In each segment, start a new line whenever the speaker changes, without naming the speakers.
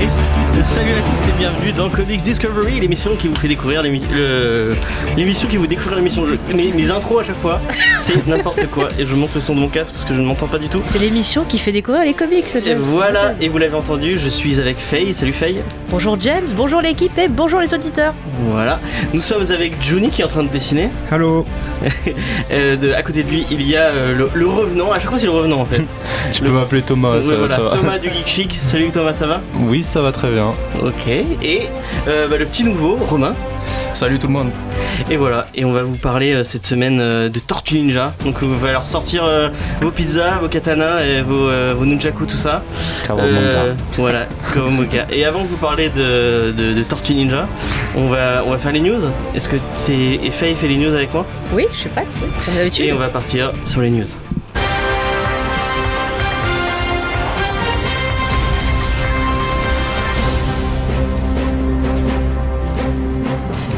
Et salut à tous et bienvenue dans Comics Discovery, l'émission qui vous fait découvrir l'émission qui vous découvre l'émission. Mes, mes intros à chaque fois, c'est n'importe quoi. Et je monte le son de mon casque parce que je ne m'entends pas du tout.
C'est l'émission qui fait découvrir les comics.
Et voilà, et vous l'avez entendu, je suis avec Faye. Salut Faye.
Bonjour James, bonjour l'équipe et bonjour les auditeurs.
Voilà. Nous sommes avec Juni qui est en train de dessiner.
Allô
Euh, de, à côté de lui, il y a euh, le, le revenant. À chaque fois, c'est le revenant en fait.
Tu peux m'appeler Thomas, ça,
voilà,
ça va.
Thomas du Geek Chic. Salut Thomas, ça va?
Oui, ça va très bien.
Ok. Et euh, bah, le petit nouveau, Romain.
Salut tout le monde.
Et voilà, et on va vous parler euh, cette semaine euh, de Tortue Ninja. Donc vous allez alors sortir euh, vos pizzas, vos katanas, et vos, euh, vos nunchaku, tout ça. Euh, voilà, Kawamoka. Et avant de vous parler de, de, de Tortue Ninja, on va, on va faire les news. Est-ce que c'est et Faye fait les news avec moi?
Oui, je sais pas, tu vois, comme d'habitude.
Et on va partir sur les news.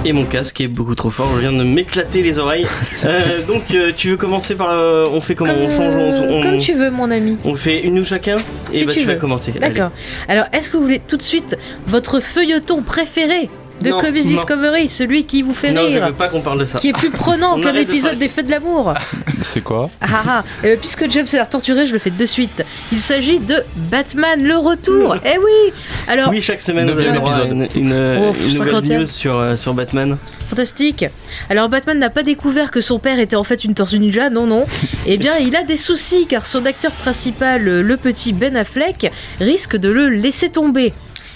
Et mon casque est beaucoup trop fort, je viens de m'éclater les oreilles. Euh, donc euh, tu veux commencer par... euh, on fait comment
comme,
On change on, on-
comme tu veux, mon ami.
on fait une news chacun Et
Si
bah
tu
tu vas
veux.
commencer.
D'accord. Alors, est-ce que vous voulez tout de suite votre feuilleton préféré? De
Non.
Discovery, celui qui vous fait
Non, je
rire,
veux pas qu'on parle de ça.
qui est plus prenant
de
épisode des Feux de l'amour
C'est quoi
Ah ah, ah. Ben, puisque James a l'air torturé, je le fais de suite. Il s'agit de Batman le retour. Eh oui Alors,
Oui, chaque semaine, vous avez une,
épisode.
une, euh,
Oh,
une nouvelle
50e.
news sur, euh, sur Batman.
Fantastique. Alors Batman n'a pas découvert que son père était en fait une tortue ninja, non non. Eh bien, il a des soucis car son acteur principal, euh, le petit Ben Affleck, risque de le laisser tomber.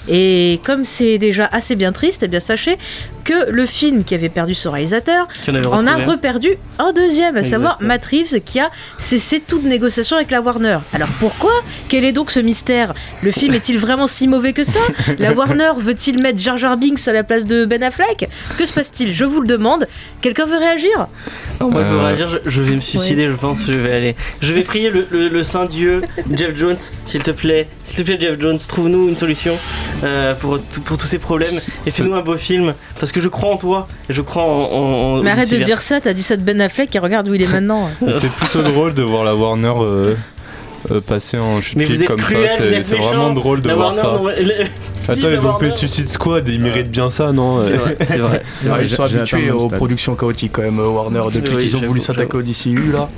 Et comme c'est déjà assez bien triste, eh bien sachez que le film qui avait perdu son réalisateur
en
a reperdu un deuxième, à savoir. Matt Reeves qui a cessé toute négociation avec la Warner. Alors pourquoi? Quel est donc ce mystère? Le film est-il vraiment si mauvais que ça? La Warner veut-il mettre Jar Jar Binks à la place de Ben Affleck? Que se passe-t-il? Je vous le demande. Quelqu'un veut réagir?
Non, moi, je veux
Euh,
réagir, je, je vais me suicider, je pense. Je vais aller. Je vais prier le, le- le saint Dieu, Jeff Jones, s'il te plaît. S'il te plaît, Jeff Jones, trouve-nous une solution euh, pour, tout- pour tous ces problèmes. Et
C'est-
fais-nous un beau film, parce que je crois en toi. Et je crois en. en- en
Mais arrête de dire ça, t'as dit ça de Ben Affleck et regarde où il est maintenant.
C'est plutôt drôle de voir la Warner euh, euh, passer en chute libre comme
cruel,
ça. C'est vraiment drôle de
La
voir
Warner,
ça.
non, le-
Attends, ils ont fait. Suicide Squad, ils méritent bien ça, non
C'est vrai, c'est vrai.
ils sont habitués aux productions chaotiques quand même, Warner, depuis
Oui,
qu'ils ont voulu s'attaquer au DCU là.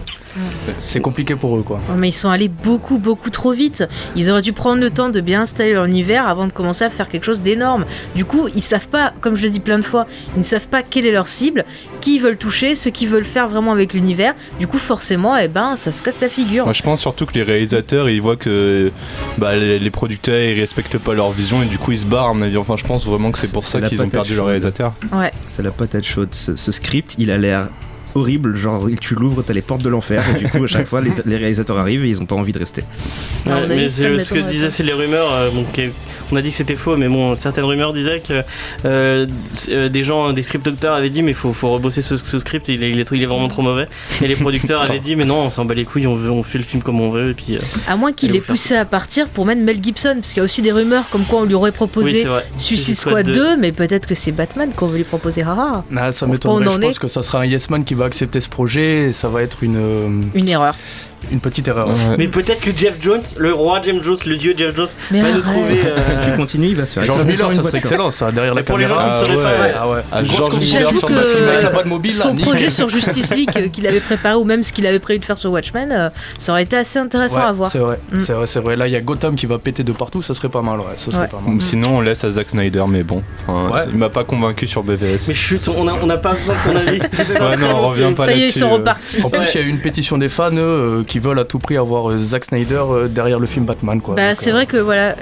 C'est compliqué pour eux quoi.
Oh, mais ils sont allés beaucoup, beaucoup trop vite. Ils auraient dû prendre le temps de bien installer leur univers avant de commencer à faire quelque chose d'énorme. Du coup, ils savent pas, comme je l'ai dit plein de fois, ils ne savent pas quelle est leur cible, qui ils veulent toucher, ce qu'ils veulent faire vraiment avec l'univers. Du coup, forcément, eh ben, ça se casse la figure.
Moi, je pense surtout que les réalisateurs, ils voient que bah, les, producteurs, ils respectent pas leur vision et du coup, ils se barrent. Mais enfin, je pense vraiment que c'est pour ça qu'ils ont perdu leur réalisateur.
Ouais.
C'est la patate chaude. Ce, ce script, il a l'air horrible. Genre, tu l'ouvres, t'as les portes de l'enfer. Et du coup, à chaque fois, les, les réalisateurs arrivent et ils ont pas envie de rester.
Ouais, mais c'est ce que disaient, c'est les rumeurs. euh, bon, qui- on a dit que c'était faux, mais bon, certaines rumeurs disaient que euh, euh, des gens, des script docteurs avaient dit, mais faut, faut rebosser ce, ce script, il est, il, est, il est vraiment trop mauvais. Et les producteurs avaient dit, mais non, on s'en bat les couilles, on, veut, on fait le film comme on veut. Et puis, euh,
À moins qu'il ait poussé à partir pour mettre Mel Gibson, parce qu'il y a aussi des rumeurs comme quoi on lui aurait proposé. Suicide Squad 2, mais peut-être que c'est Batman qu'on veut lui proposer. Haha,
Ah, ça
On
m'étonnerait, je
est.
pense que ça sera un Yes Man qui va accepter ce projet et ça va être une, euh,
une erreur.
Une petite erreur.
Ouais.
Mais peut-être que Jeff Jones, le roi James Jones, le dieu Jeff Jones,
Mais
va nous trouver. euh,
Si tu continues, il va se faire
George Miller, ça serait excellent ça, derrière la
Mais pour les
caméra.
gens qui ne sauraient
Ah
pas,
ouais.
Ah ouais.
Ah, George Miller
sur le
que
film avec la mobile là,
son
nickel.
projet sur Justice League euh, qu'il avait préparé ou même ce qu'il avait prévu de faire sur Watchmen, euh, ça aurait été assez intéressant
Ouais,
à voir.
C'est vrai,
Mm.
c'est vrai, c'est vrai. Là, il y a Gotham qui va péter de partout, ça serait pas mal, ouais. Ça serait
Ouais.
pas mal.
Sinon, on laisse à Zack Snyder, mais bon. Il m'a pas convaincu sur BVS.
Mais chut, on n'a on n'a pas besoin de ton avis.
Ouais, non, on revient pas
Ça y est, ils
là-dessus,
sont
euh.
repartis.
En plus, il y a eu une pétition des fans euh, qui veulent à tout prix avoir euh, Zack Snyder euh, derrière le film Batman. Quoi.
Bah,
Donc,
c'est
euh,
vrai que voilà,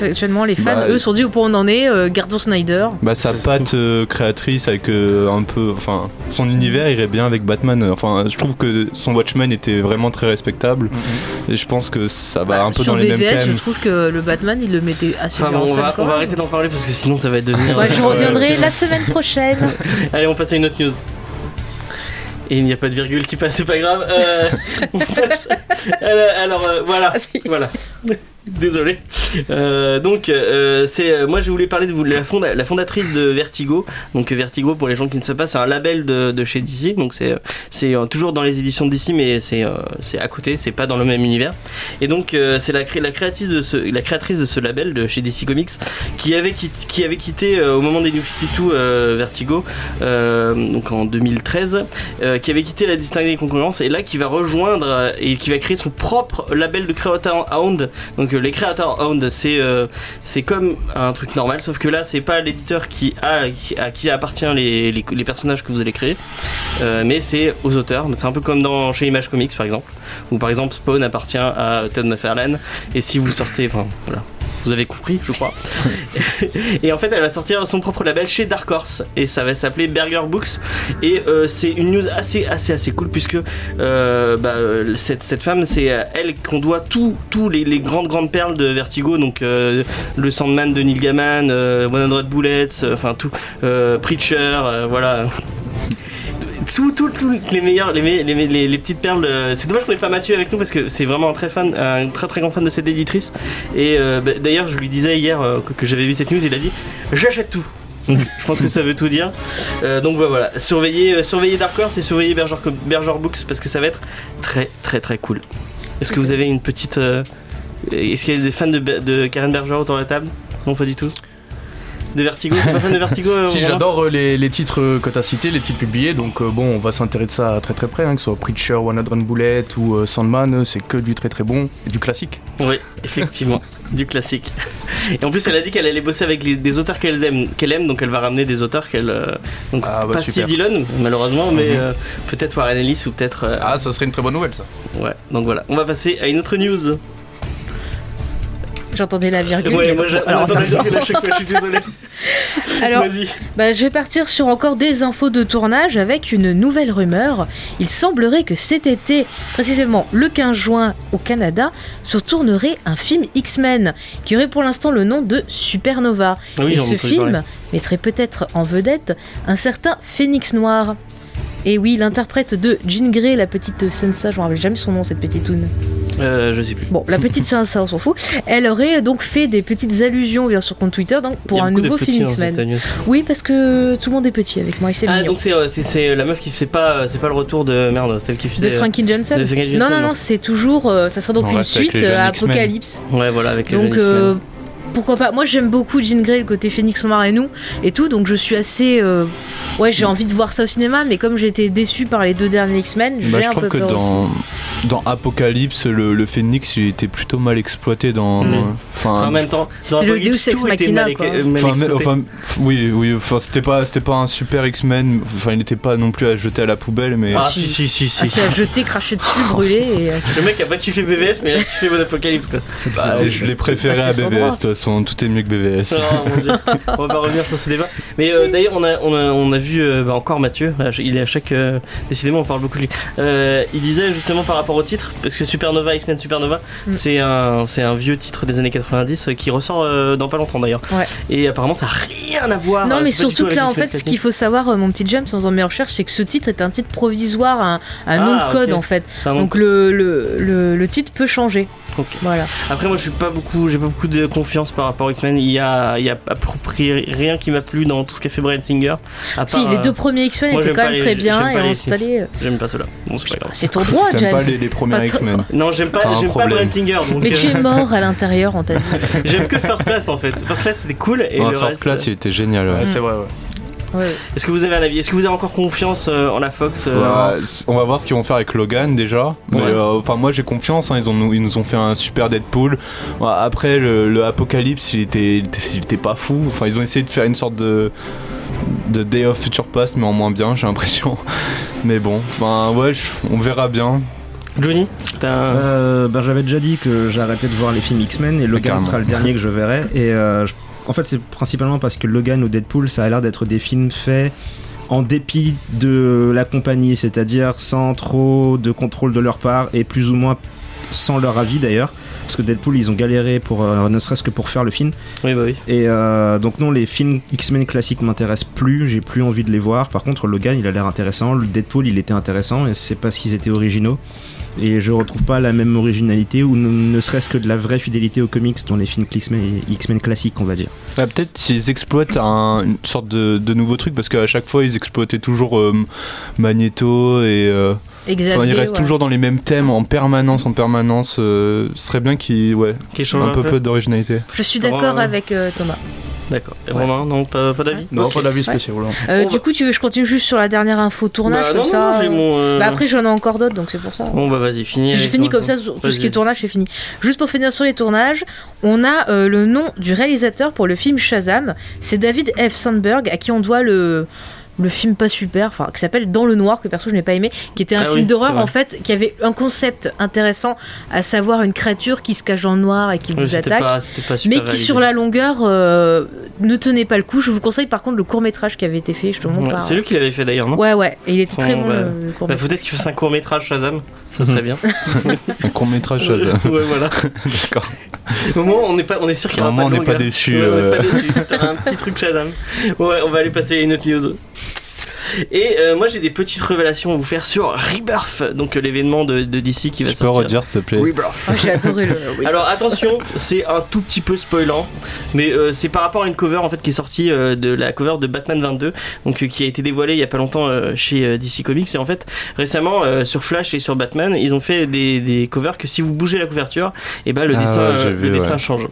actuellement les fans,
Bah,
eux, sont dit au point où on en est, euh, gardons Snyder.
Bah sa patte euh, créatrice avec euh, un peu, enfin son univers irait bien avec Batman. Enfin, je trouve que son Watchmen était vraiment très respectable
mhm.
et je pense que ça va
Bah,
un peu dans les mêmes
BVS, je
thèmes.
trouve que le Batman, il le mettait assez
Enfin
bien
on
scène,
va, on va arrêter d'en parler parce que sinon ça va devenir.
Ouais, je
euh,
reviendrai
euh,
la semaine prochaine.
Allez, on passe à une autre news. Et il n'y a pas de virgule qui passe, c'est pas grave. Euh, on passe- alors, alors, euh, voilà,
Ah,
voilà. Désolé. Euh, donc, euh, c'est euh, moi je voulais parler de vous, la, fonda- la fondatrice de Vertigo. Donc Vertigo, pour les gens qui ne savent pas, c'est un label de, de chez DC. Donc c'est toujours dans les éditions DC, mais c'est à côté, c'est pas dans le même univers. Et donc c'est la, la créatrice de ce la créatrice de ce label de chez DC Comics qui avait quitté, qui avait quitté au moment des New 52 euh, Vertigo, donc en 2013, euh, qui avait quitté la distinguée concurrence et là qui va rejoindre et qui va créer son propre label de Creator Owned. Donc euh, les Creator Owned, c'est euh, c'est comme un truc normal, sauf que là c'est pas l'éditeur qui a à qui appartient les, personnages que vous allez créer, euh, mais c'est aux auteurs. C'est un peu comme dans chez Image Comics par exemple, où par exemple Spawn appartient à Todd McFarlane et si vous sortez, voilà. Vous avez compris, je crois. et en fait, elle va sortir son propre label chez Dark Horse et ça va s'appeler Burger Books. Et euh, c'est une news assez, assez, assez cool puisque euh, bah, euh, cette, femme, c'est elle qu'on doit tous tous les, grandes, grandes perles de Vertigo. Donc le Sandman de Neil Gaiman, euh, 100 Bullets, enfin tout, Preacher, voilà. Tous tous- tous les meilleurs, les, les, les- les petites perles. euh, C'est dommage qu'on n'ait pas Mathieu avec nous parce que c'est vraiment un très fan, un très très grand fan de cette éditrice. Et euh, bah, d'ailleurs, je lui disais hier euh, que, que j'avais vu cette news, il a dit j'achète tout. Donc, je pense que ça veut tout dire. Euh, donc bah, voilà, surveillez, euh, surveillez Dark Horse et surveillez Berger, Berger Books parce que ça va être très très très cool. Est-ce que vous avez une petite. euh, Est-ce qu'il y a des fans de, de Karen Berger autour de la table? Non, pas du tout. De Vertigo C'est pas fan de Vertigo euh,
Si j'adore euh, les, les titres euh, que tu as cités, les titres publiés, donc bon, on va s'intéresser à ça très très près, hein, que ce soit Preacher, 100 Bullet ou Sandman, c'est que du très très bon et du classique.
Oui, effectivement, du classique. Et en plus, elle a dit qu'elle allait bosser avec les- des auteurs qu'elle aime, qu'elle aime, donc elle va ramener des auteurs qu'elle. donc
Ah, bah,
pas
super.
Steve Dillon, malheureusement, mais
Mhm.
peut-être Warren Ellis ou peut-être.
Ah, ça serait une très bonne nouvelle ça.
Ouais, donc voilà. On va passer à une autre news.
J'entendais la virgule.
Ouais, moi
alors, on va
j'entends
faire
la virgule à chaque fois, je suis désolé.
ça. Alors,
Vas-y.
bah, je vais partir sur encore des infos de tournage avec une nouvelle rumeur. Il semblerait que cet été, précisément le 15 juin au Canada, se tournerait un film X-Men qui aurait pour l'instant le nom de Supernova.
Ah oui,
Et ce film
parler.
mettrait peut-être en vedette un certain Phénix Noir. Et oui, l'interprète de Jean Grey, la petite Sansa, je me rappelle jamais son nom, cette petite toune.
Euh, je sais plus.
Bon, la petite Sansa, on s'en fout. Elle aurait donc fait des petites allusions via son compte Twitter donc, pour
a
un
de
nouveau film X-Men.
cette news.
Oui, parce que tout le monde est petit avec moi et
Ah,
mignon.
donc c'est euh, c'est- c'est la meuf qui c'est pas c'est pas le retour de merde, celle qui
De
faisait.
Frankie Johnson
de Frankie
Non,
Johnson,
non,
non.
non, c'est toujours. euh, ça sera donc
On
une suite à
X-Men.
Apocalypse.
Ouais, voilà, avec les
Donc,
jeunes
euh, pourquoi pas Moi, j'aime beaucoup Jean Grey, le côté Phoenix Noir et nous et tout, donc je suis assez. euh, Ouais, j'ai envie de voir ça au cinéma, mais comme j'ai été déçu par les deux derniers X-Men, j'ai
Bah, je
un
trouve
peu
que
peur
dans,
aussi.
dans Apocalypse, le, le Phoenix, il était plutôt mal exploité dans.
Mm. Enfin, en même temps,
C'était le Deus Ex
tout était
Machina,
mal-
quoi.
mal
Enfin, mais-
exploité.
enfin, oui, oui, enfin, c'était pas, c'était pas un super X-Men. Enfin, il n'était pas non plus à jeter à la poubelle, mais.
Ah, si, si, si,
Ah,
si.
si, à jeter, cracher dessus, brûler et. euh,
Le mec a pas kiffé BVS, mais il a kiffé Bon Apocalypse quoi.
Bah, je l'ai préféré
Ah,
à
c'est son
BVS,
droit.
Façon, tout est mieux que BVS.
Oh, mon Dieu. on va pas revenir sur ce débat. Mais euh, d'ailleurs, on a, on, a, on a vu euh, bah, encore Mathieu. Il est à chaque. euh, décidément, on parle beaucoup de lui. Euh, il disait justement par rapport au titre, parce que Supernova, X-Men Supernova,
Mm.
c'est un, c'est un vieux titre des années 90 euh, qui ressort euh, dans pas longtemps d'ailleurs.
Ouais.
Et apparemment, ça a rien à voir.
Non, mais surtout
tout
que là, en fait, ce qu'il faut savoir, euh, mon petit James, en faisant mes recherches, c'est que ce titre est un titre provisoire, un, un nom
Ah,
de code en fait.
Nom.
Donc le, le, le, le titre peut changer. Voilà.
Après, moi, je suis pas beaucoup, j'ai pas beaucoup de confiance par rapport aux X-Men. Il y a, il y a à peu près rien qui m'a plu dans tout ce qu'a fait Brian Singer. À
Si, les
euh,
deux premiers X-Men étaient quand même
les-
très bien
j'aime
et installés. euh,
J'aime pas ceux-là. Bon, c'est pas grave.
C'est ton droit, James.
pas les, les premiers. X-Men
Non, j'aime pas, j'aime pas. Brian Singer. Donc,
Mais tu
euh,
es mort à l'intérieur, on t'a dit.
J'aime que First Class en fait. First Class c'était cool et
Ouais,
le
First
reste,
Class, il était génial. ouais.
Ouais, c'est vrai, ouais.
Ouais.
Est-ce que vous avez un avis? Est-ce que vous avez encore confiance euh, en la Fox euh,
Ouais, c- on va voir ce qu'ils vont faire avec Logan déjà. Mais
Ouais.
euh, enfin, moi j'ai confiance. hein, ils, ont, ils nous ont fait un super Deadpool. Ouais, après, le, le Apocalypse, il était, il pas fou. Enfin, ils ont essayé de faire une sorte de de Day of Future Past, mais en moins bien, j'ai l'impression. Mais bon, enfin, ouais, on verra bien.
Johnny
euh, ben, J'avais déjà dit que j'arrêtais de voir les films X-Men et Logan sera le dernier que je verrai. Et euh, en fait, c'est principalement parce que Logan ou Deadpool, ça a l'air d'être des films faits en dépit de la compagnie, c'est-à-dire sans trop de contrôle de leur part et plus ou moins sans leur avis d'ailleurs parce que Deadpool ils ont galéré pour euh, ne serait-ce que pour faire le film.
Oui bah oui.
Et euh, donc non les films X-Men classiques m'intéressent plus, j'ai plus envie de les voir. Par contre Logan il a l'air intéressant, le Deadpool il était intéressant et c'est parce qu'ils étaient originaux et je retrouve pas la même originalité ou ne, serait-ce que de la vraie fidélité aux comics dans les films X-Men classiques on va dire.
Peut-être s'ils exploitent une sorte de, nouveau truc parce qu'à chaque fois ils exploitaient toujours euh, Magneto et euh, ils restent toujours dans les mêmes thèmes en permanence en permanence. Euh, ce serait bien qu'ils ouais, un, peu, peu d'originalité.
Je suis d'accord avec Thomas.
D'accord. Et Romain, non, pas, d'avis
Non, pas d'avis spécial.
Euh, du coup, tu veux, je continue juste sur la dernière info tournage bah, comme ça. Euh, bah, après, j'en ai encore d'autres, donc c'est pour ça.
Bon, bah vas-y, finis.
Je finis comme ça, tout ce qui est tournage, c'est fini. Juste pour finir sur les tournages, on a euh, le nom du réalisateur pour le film Shazam. C'est David F. Sandberg, à qui on doit le le film pas super, enfin qui s'appelle Dans le noir que perso je n'ai pas aimé, qui était un ah film d'horreur en fait, qui avait un concept intéressant, à savoir une créature qui se cache dans le noir et qui vous attaque, mais qui sur la longueur euh, ne tenait pas le coup. Je vous conseille par contre le court métrage qui avait été fait. Je te montre.
c'est lui qui l'avait fait d'ailleurs, non?
Ouais ouais, et il était très bon.
Bah, le, bah, Peut-être qu'il fasse un court métrage Shazam, ça serait bien.
un court métrage Shazam.
ouais voilà. D'accord. Au moment on est pas, on est sûr qu'il y aura
pas de on n'est pas déçu. Ouais,
on est pas déçu. Un petit truc Shazam. Ouais, on va aller passer à une autre news. Et euh, moi j'ai des petites révélations à vous faire sur Rebirth, donc euh, l'événement de, DC qui va sortir. Tu peux
redire s'il te plaît
Rebirth.
Ah, j'ai adoré
le. Alors attention, c'est un tout petit peu spoilant, mais euh, c'est par rapport à une cover en fait qui est sortie de la cover de Batman 22, donc qui a été dévoilée il y a pas longtemps chez DC Comics. Et en fait récemment sur Flash et sur Batman, ils ont fait des, des covers que si vous bougez la couverture, et eh ben le ah dessin, le dessin change.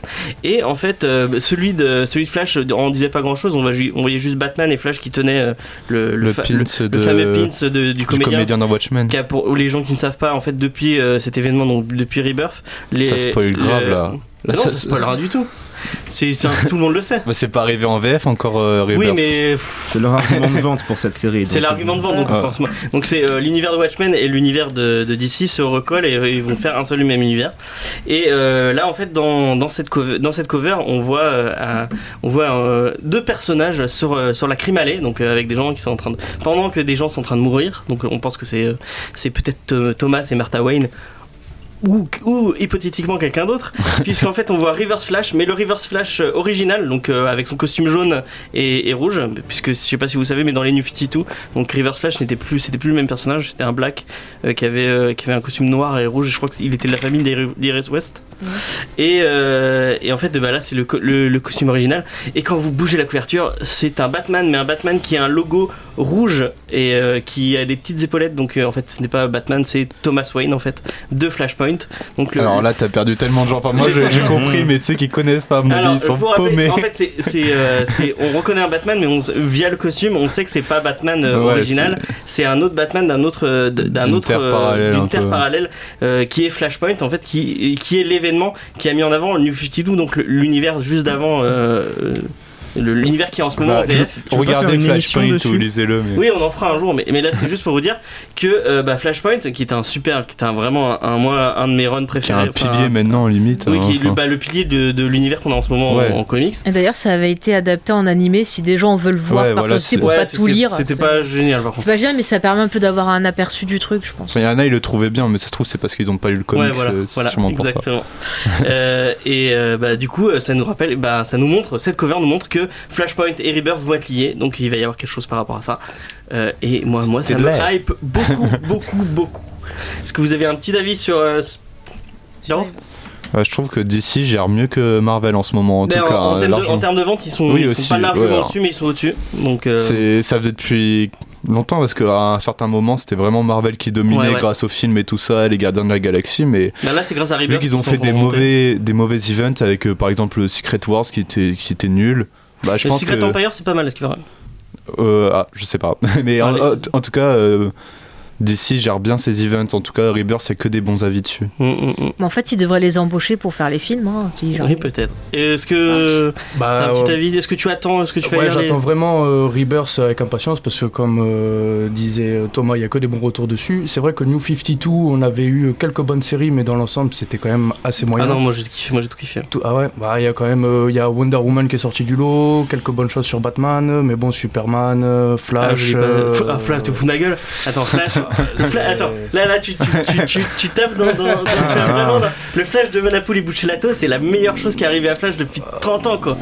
Et en fait celui de celui de Flash, on disait pas grand chose, on, voyait juste Batman et Flash qui tenaient le
le, pins de,
fameux pins de, du comédien,
comédien dans Watchmen.
Qui a pour les gens qui ne savent pas, en fait, depuis euh, cet événement, donc depuis Rebirth, les,
ça spoil grave là.
là non, ça, ça spoil rien du tout. C'est, tout le monde le sait.
C'est pas arrivé en VF encore euh,
Oui, mais
c'est leur argument de vente pour cette série.
C'est l'argument de vente, donc ah. forcément. Donc c'est euh, l'univers de Watchmen et l'univers de, DC se recollent et ils vont faire un seul même univers. Et euh, là, en fait, dans, dans, cette cover, dans cette cover, on voit, on voit deux personnages sur, sur la crime allée, donc avec des gens qui sont en train de, pendant que des gens sont en train de mourir. Donc on pense que c'est, c'est peut-être Thomas et Martha Wayne ou, hypothétiquement quelqu'un d'autre, puisqu'en fait on voit Reverse Flash, mais le Reverse Flash euh, original, donc euh, avec son costume jaune et, rouge, puisque je sais pas si vous savez, mais dans les New 52, donc Reverse Flash n'était plus, c'était plus le même personnage, c'était un Black euh, qui avait qui avait un costume noir et rouge, et je crois qu'il était de la famille d'Iris West. Et, et, en fait, bah, là c'est le, le, costume original. Et quand vous bougez la couverture, c'est un Batman, mais un Batman qui a un logo rouge et qui a des petites épaulettes. Donc en fait, ce n'est pas Batman, c'est Thomas Wayne en fait de Flashpoint. Donc,
Alors là, t'as perdu tellement de gens. Enfin, moi, j'ai compris, mais tu sais qu'ils connaissent pas, ils sont paumés.
En fait, euh, c'est, on reconnaît un Batman, mais on, via le costume, on sait que c'est pas Batman euh, original. C'est un autre Batman d'un autre, euh, d'un autre, d'une terre parallèle, qui est Flashpoint, en fait, qui, qui est l'événement qui a mis en avant le New 52, donc l'univers juste d'avant l'univers qui est en ce moment bah, VF.
Regardez Flashpoint ou lisez-le.
Mais... Oui, on en fera un jour, mais, mais là c'est juste pour vous dire que euh, bah, Flashpoint, qui est un super, qui est un, vraiment un, moi, un de mes runs préférés.
Qui est un pilier maintenant, limite.
Oui, hein, qui est le, bah, le, pilier de, de l'univers qu'on a en ce moment en, comics.
Et d'ailleurs, ça avait été adapté en animé si des gens veulent voir ouais, par voilà, pour pas tout lire.
C'était pas génial par
contre. C'est pas génial, mais ça permet un peu d'avoir un aperçu du truc, je pense.
Il y en a, ils le trouvaient bien, mais ça se trouve, c'est parce qu'ils ont pas lu le comics. Euh, c'est sûrement pour ça.
Euh, et bah, du coup, ça nous rappelle, ça nous montre, cette cover nous montre que Flashpoint et Rebirth vont être liés, donc il va y avoir quelque chose par rapport à ça. Euh, et moi, moi ça me hype beaucoup, beaucoup, beaucoup. Est-ce que vous avez un petit avis sur. Euh,
non je trouve que DC gère mieux que Marvel en ce moment, en tout cas.
En, termes de, vente, ils sont, sont pas largement dessus, mais ils sont au-dessus. Donc, euh,
ça faisait depuis longtemps parce qu'à un certain moment c'était vraiment Marvel qui dominait grâce aux films et tout ça, les Gardiens de la Galaxie. Mais
bah là c'est grâce à Rebirth
vu qu'ils ont fait des mauvais, des mauvais events avec par exemple Secret Wars qui était, qui était nul.
Bah, je pense Secret que... Empire, c'est pas mal, est-ce qu'il
euh, ah, je sais pas. Mais en, tout cas, euh, DC gère bien ses events. En tout cas, Rebirth, c'est que des bons avis dessus. Mm, mm,
mm. Mais en fait, il devrait les embaucher pour faire les films. Hein,
oui, peut-être. Est-ce que. Bah, un petit avis Est-ce que tu attends Est-ce que tu
Ouais, j'attends vraiment euh, Rebirth avec impatience parce que, comme euh, disait Thomas, il y a que des bons retours dessus. C'est vrai que New 52, on avait eu quelques bonnes séries, mais dans l'ensemble, c'était quand même assez moyen.
Ah non, moi j'ai kiffé, moi j'ai tout kiffé.
ah ouais, bah il y a quand même, euh, il y a Wonder Woman qui est sorti du lot, quelques bonnes choses sur Batman, mais bon, Superman, Flash.
Ah, Flash, te fous de ma gueule Attends, Flash. attends, là, là, tu, tu, tu, tu tapes dans. dans, vraiment, le Flash de Manapool et Buccellato, c'est la meilleure chose qui est arrivée à Flash depuis 30 ans, quoi.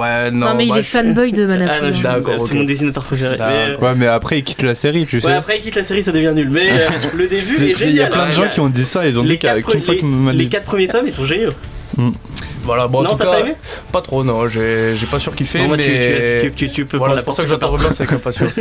Ouais, non.
non mais il est fanboy de Manapool.
Ah non, je d'accord. C'est mon dessinateur préféré.
Mais... Ouais, mais après il quitte la série, tu sais.
Ouais, après il quitte la série, ça devient nul. Mais euh, le début est, génial.
Il y a plein de gens qui ont dit ça, ils ont dit qu'une fois que
Les 4 premiers tomes, ils sont géniaux. Mm.
Voilà, bon, non, en tout cas, pas, aimé pas trop, non, j'ai pas surkiffé, non, mais
tu, tu, tu, peux
voilà, c'est pour ça que j'attends Rebirth avec impatience.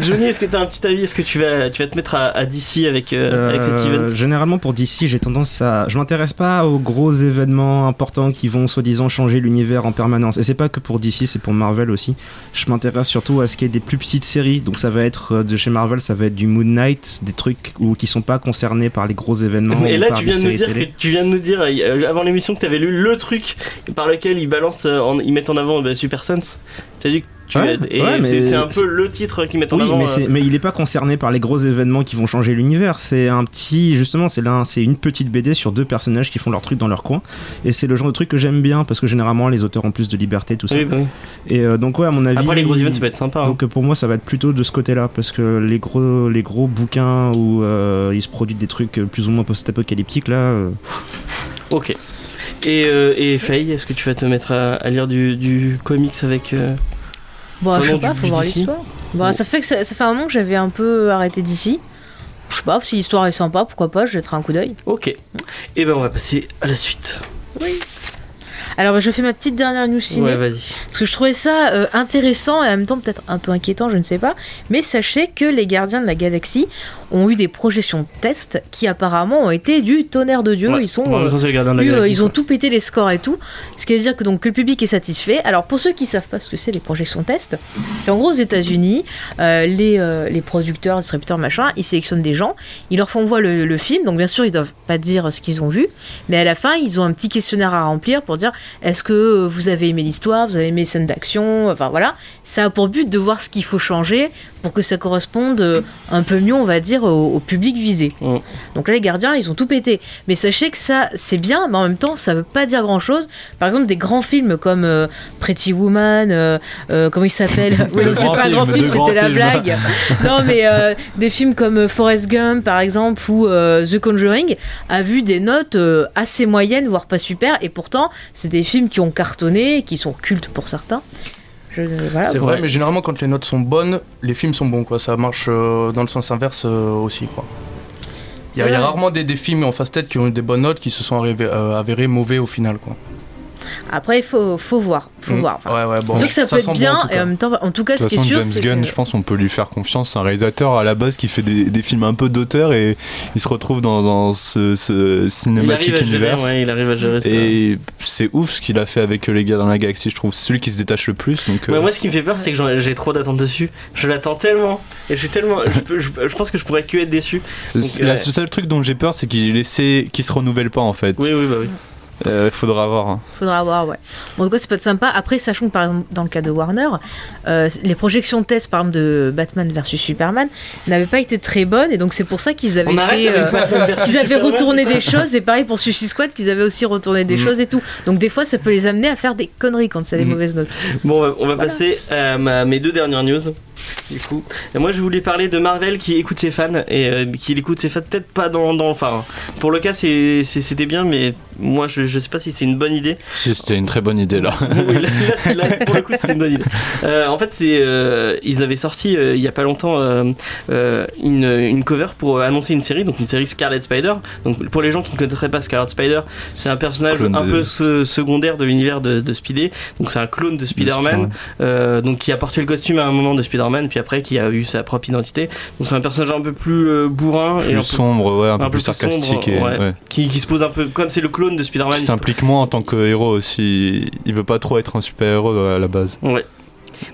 Johnny, est-ce que tu as un petit avis Est-ce que tu vas, tu vas te mettre à, DC avec, euh, avec cet event
Généralement pour DC, j'ai tendance à. Je m'intéresse pas aux gros événements importants qui vont soi-disant changer l'univers en permanence. Et c'est pas que pour DC, c'est pour Marvel aussi. Je m'intéresse surtout à ce qu'il y ait des plus petites séries. Donc ça va être euh, de chez Marvel, ça va être du Moon Knight, des trucs où, qui sont pas concernés par les gros événements.
Et là, tu viens, de nous dire que, tu viens de nous dire euh, avant l'émission que tu avais lu le truc par lequel ils balancent, en, ils mettent en avant bah, Super Sons. Tu as dit que et c'est un peu le titre qui met en avant.
Mais, euh. mais il n'est pas concerné par les gros événements qui vont changer l'univers. C'est un petit, justement, c'est c'est une petite BD sur deux personnages qui font leur truc dans leur coin. Et c'est le genre de truc que j'aime bien parce que généralement les auteurs ont plus de liberté, tout ça.
Bah
et euh, donc ouais, à mon avis.
Après les gros events, ça va être sympa. Hein.
Donc pour moi, ça va être plutôt de ce côté-là parce que les gros, les gros bouquins où euh, il se produit des trucs plus ou moins post-apocalyptiques là.
Ok. Et, et Faye, est-ce que tu vas te mettre à, lire du, du comics avec
Bon, je sais pas, faut voir l'histoire. Bah, ça fait que ça, fait un moment que j'avais un peu arrêté d'ici. Je sais pas, si l'histoire est sympa, pourquoi pas, je jetterai un coup d'œil.
Ok. Et eh ben on va passer à la suite.
Oui. Alors je fais ma petite dernière news ciné.
Ouais, vas-y.
Parce que je trouvais ça euh, intéressant et en même temps peut-être un peu inquiétant, je ne sais pas. Mais sachez que les Gardiens de la Galaxie ont eu des projections test qui apparemment ont été du tonnerre de Dieu. Ils sont, euh, ils ont tout pété les scores et tout. Ce qui veut dire que donc que le public est satisfait. Alors pour ceux qui savent pas ce que c'est les projections test, c'est en gros aux États-Unis, euh, les, les producteurs, distributeurs machin, ils sélectionnent des gens, ils leur font voir le, le film. Donc bien sûr ils doivent pas dire ce qu'ils ont vu, mais à la fin ils ont un petit questionnaire à remplir pour dire est-ce que vous avez aimé l'histoire, vous avez aimé les scènes d'action, enfin voilà. Ça a pour but de voir ce qu'il faut changer pour que ça corresponde euh, un peu mieux, on va dire, au, public visé. Mm. Donc là, les gardiens, ils ont tout pété. Mais sachez que ça, c'est bien, mais en même temps, ça veut pas dire grand-chose. Par exemple, des grands films comme euh, Pretty Woman, euh, comment il s'appelle? Oui, c'est pas un grand film, c'était la blague. non, mais des films comme Forrest Gump, par exemple, ou The Conjuring, a vu des notes assez moyennes, voire pas super, et pourtant, c'est des films qui ont cartonné, qui sont cultes pour certains.
C'est vrai, mais généralement quand les notes sont bonnes, les films sont bons, quoi. Ça marche euh, dans le sens inverse euh, aussi, quoi. Il y, a rarement des, des films en face-tête qui ont eu des bonnes notes qui se sont euh, avérés mauvais au final, quoi.
Après, il faut, faut voir. Faut mm. voir.
ouais, ouais, bon.
que ça, peut être bien, et en même temps, en tout cas, ce qui est sûr,
James Gunn, je pense, on peut lui faire confiance. C'est un réalisateur à la base qui fait des, des films un peu d'auteur et il se retrouve dans, dans ce, ce cinématique univers.
Ouais, il arrive à gérer ça.
Et c'est ouf ce qu'il a fait avec les gars dans la galaxie, je trouve. C'est celui qui se détache le plus. Donc,
euh. Moi, ce qui me fait peur, c'est que j'ai trop d'attentes dessus. Je l'attends tellement. Et je suis tellement. je, je, pense que je pourrais que être déçu.
le seul truc dont j'ai peur, c'est qu'il qu'il se renouvelle pas en fait.
Oui, oui, bah oui.
Il euh, faudra voir. Hein.
Faudra voir, ouais. Bon, en tout cas, c'est pas sympa. Après, sachant que par exemple, dans le cas de Warner, euh, les projections de test, par exemple, de Batman versus Superman n'avaient pas été très bonnes, et donc c'est pour ça qu'ils avaient fait, euh, qu'ils avaient retourné des choses, et pareil pour Suicide Squad, qu'ils avaient aussi retourné des mm. choses et tout. Donc des fois, ça peut les amener à faire des conneries quand c'est des mm. mauvaises notes.
Bon, on va passer à mes deux dernières news. Du coup, et moi je voulais parler de Marvel qui écoute ses fans et euh, qui écoute ses fans peut-être pas dans, dans, enfin pour le cas c'était bien mais moi je, je sais pas si c'est une bonne idée.
Si c'était une très bonne idée là.
là, pour le coup c'était une bonne idée. Euh, en fait c'est euh, ils avaient sorti il y a pas longtemps une, une, cover pour annoncer une série donc une série Scarlet Spider. Donc pour les gens qui ne connaîtraient pas Scarlet Spider, c'est un personnage un peu secondaire de l'univers de, de Speedy. Donc c'est un clone de Spider-Man donc qui a porté le costume à un moment de Spider-Man puis après qui a eu sa propre identité. Donc c'est un personnage un peu plus euh, bourrin
et un sombre, ouais, un, peu, plus sarcastique,
Qui, qui, se pose un peu comme c'est le clone de Spider-Man.
Qui s'implique moins en tant que héros aussi. Il veut pas trop être un super héros à la base.
Ouais.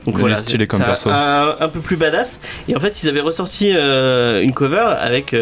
Donc voilà,
stylé comme perso.
Un, un, peu plus badass. Et en fait, ils avaient ressorti une cover avec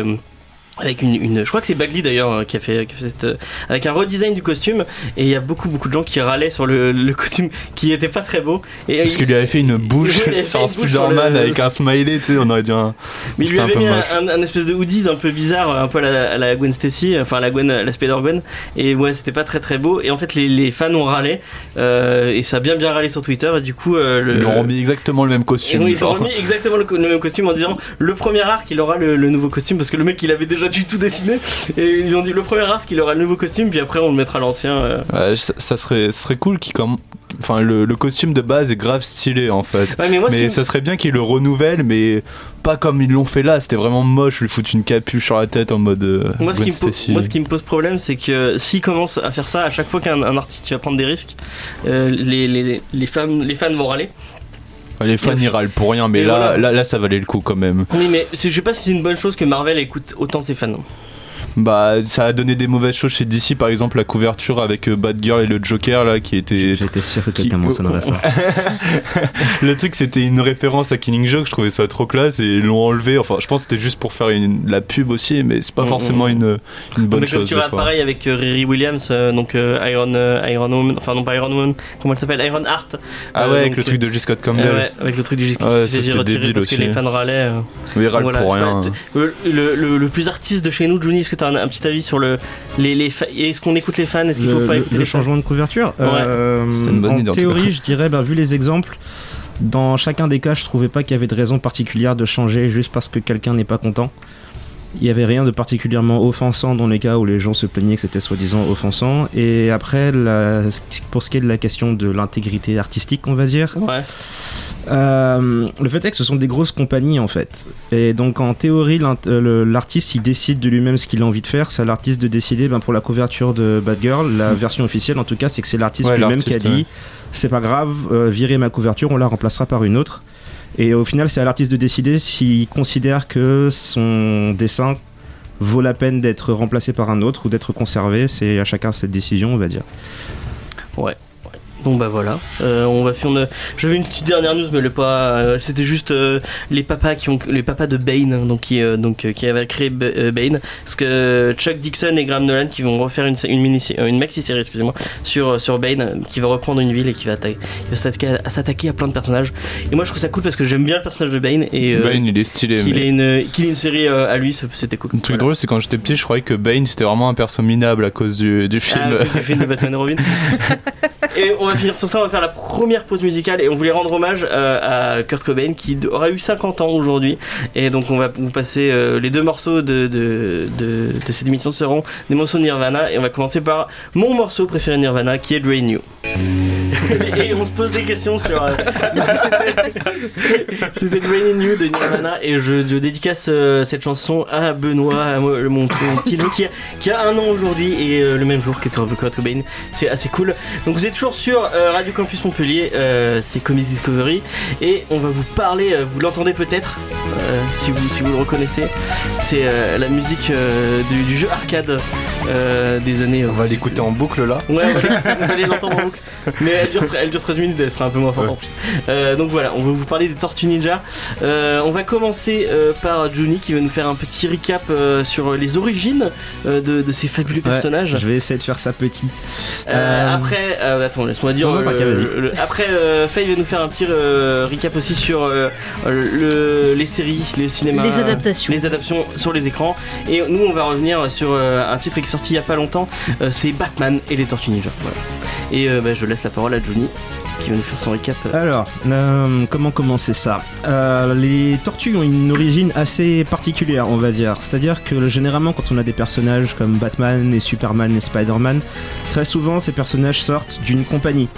avec une, une, je crois que c'est Bagley d'ailleurs euh, qui a fait, qui a fait cette, euh, avec un redesign du costume. Et il y a beaucoup beaucoup de gens qui râlaient sur le, le costume qui était pas très beau. Et
parce qu'il lui avait fait une bouche sur un Spider-Man avec un smiley tu sais on aurait dit un
mais il lui avait un mis un, un, espèce de hoodies un peu bizarre un peu à la, à la Gwen Stacy enfin la Gwen la Spider Gwen et ouais c'était pas très très beau. Et en fait les, les fans ont râlé. Euh, et ça a bien bien râlé sur Twitter. Et du coup euh,
le, ils ont remis exactement le même costume
ils ont remis exactement le, même costume en disant le premier arc il aura le nouveau costume. Parce que le mec il avait déjà du tout dessiné. Et ils ont dit le premier art qu'il aura le nouveau costume, puis après on le mettra l'ancien.
Euh. ça, serait, serait cool qu'il comme. Enfin, le, costume de base est grave stylé en fait. mais, ça serait bien qu'ils le renouvellent, mais pas comme ils l'ont fait là. C'était vraiment moche, lui foutre une capuche sur la tête en mode. Euh,
moi, ce qui moi, ce qui me pose problème, c'est que s'ils commencent à faire ça, à chaque fois qu'un artiste va prendre des risques, euh, les, les, les, fans, les fans vont râler.
Les fans y râlent pour rien, mais là, là, là, ça valait le coup quand même.
Oui, mais je sais pas si c'est une bonne chose que Marvel écoute autant ses fans
bah ça a donné des mauvaises choses chez DC par exemple la couverture avec euh, Batgirl et le Joker là qui était
j'étais sûr que quelqu'un mentionnerait ça
le truc c'était une référence à Killing Joke je trouvais ça trop classe et ils l'ont enlevé enfin je pense que c'était juste pour faire une, la pub aussi mais c'est pas mm, mm, forcément mm. une, une bonne chose
tu vois pareil avec euh, Riri Williams euh, donc Iron Iron Woman enfin non pas Iron Woman comment elle s'appelle Iron Heart
ah ouais avec le truc de J. Scott Campbell
ouais, avec le truc de J. Scott
ouais, c'était débile parce
que les fans râlaient
oui râlent pour rien
le, le, le, plus artiste de chez nous Johnny est-ce que t'as un, un petit avis sur le les, les est-ce qu'on écoute les fans Est-ce qu'il faut pas écouter
le changement de couverture
euh, une bonne
En
idée,
théorie, je dirais, bah, vu les exemples, dans chacun des cas, je trouvais pas qu'il y avait de raison particulière de changer juste parce que quelqu'un n'est pas content. Il n'y avait rien de particulièrement offensant dans les cas où les gens se plaignaient que c'était soi-disant offensant. Et après, pour ce qui est de la question de l'intégrité artistique, on va dire,
ouais.
Euh, le fait est que ce sont des grosses compagnies en fait. Et donc en théorie, euh, l'artiste il décide de lui-même ce qu'il a envie de faire. C'est à l'artiste de décider ben, pour la couverture de Bad Girl. La mm. version officielle en tout cas, c'est que c'est l'artiste lui-même qui a dit c'est pas grave, euh, virez ma couverture, on la remplacera par une autre. Et au final, c'est à l'artiste de décider s'il considère que son dessin vaut la peine d'être remplacé par un autre ou d'être conservé. C'est à chacun cette décision, on va dire.
Ouais. Bon bah voilà, euh, on va faire. J'avais une petite dernière news, mais pas. Euh, c'était juste euh, les papas qui ont les papas de Bane, hein, donc qui donc qui avaient créé Bane, parce que Chuck Dixon et Graham Nolan qui vont refaire une une mini une maxi série, excusez-moi, sur sur Bane, qui va reprendre une ville et qui va s'attaquer à, plein de personnages. Et moi je trouve ça cool parce que j'aime bien le personnage de Bane et
Bane il est stylé.
Qu'il ait une qu'il ait une série à lui, c'était cool.
Le truc drôle c'est quand j'étais petit, je croyais que Bane c'était vraiment un perso minable à cause du, du film.
Ah, du film de Batman et Robin. et on va finir sur ça, on va faire la première pause musicale et on voulait rendre hommage euh, à Kurt Cobain qui aura eu 50 ans aujourd'hui. Et donc on va vous passer euh, les deux morceaux de, de, de, cette émission seront des morceaux de Nirvana et on va commencer par mon morceau préféré de Nirvana qui est Drain You. et on se pose des questions sur. Euh, c'était Drain You de Nirvana et je, je dédicace cette chanson à Benoît, à mon, mon petit Loup qui a, qui a un an aujourd'hui et le même jour que Kurt Cobain. C'est assez cool. Donc vous êtes toujours sur Radio Campus Montpellier, euh, c'est Comics Discovery et on va vous parler, euh, vous l'entendez peut-être euh, si vous le reconnaissez, c'est la musique du, jeu arcade des années.
On va l'écouter en boucle là.
Ouais, vous allez l'entendre en boucle. Mais elle dure, elle dure 13 minutes, elle sera un peu moins forte en plus. donc voilà, on va vous parler des Tortues Ninja. on va commencer par Johnny qui va nous faire un petit recap sur les origines de, ces fabuleux personnages.
je vais essayer de faire ça petit.
Après, attends, laisse-moi dire. Euh, après, euh, Faye va nous faire un petit euh, recap aussi sur les séries, le cinéma,
les adaptations,
les adaptations sur les écrans. Et nous, on va revenir sur un titre qui est sorti il y a pas longtemps. c'est Batman et les Tortues Ninja. Et bah, je laisse la parole à Johnny qui va nous faire son recap.
Alors, comment commencer ça? Les tortues ont une origine assez particulière, on va dire. C'est-à-dire que généralement, quand on a des personnages comme Batman et Superman et Spider-Man, très souvent ces personnages sortent d'une compagnie.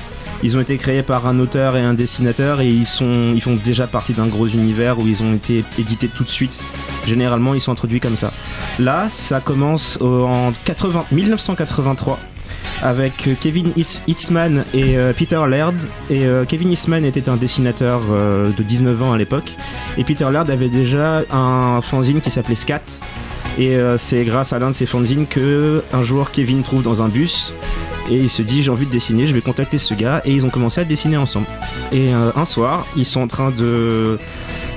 Ils ont été créés par un auteur et un dessinateur et ils, sont, ils font déjà partie d'un gros univers où ils ont été édités tout de suite. Généralement, ils sont introduits comme ça. Là, ça commence en 80, 1983 avec Kevin Eastman et euh, Peter Laird. Et euh, Kevin Eastman était un dessinateur euh, de 19 ans à l'époque. Et Peter Laird avait déjà un fanzine qui s'appelait Scat. Et c'est grâce à l'un de ces fanzines que un jour Kevin trouve dans un bus Et il se dit j'ai envie de dessiner, je vais contacter ce gars. Et ils ont commencé à dessiner ensemble. Et un soir, ils sont en train de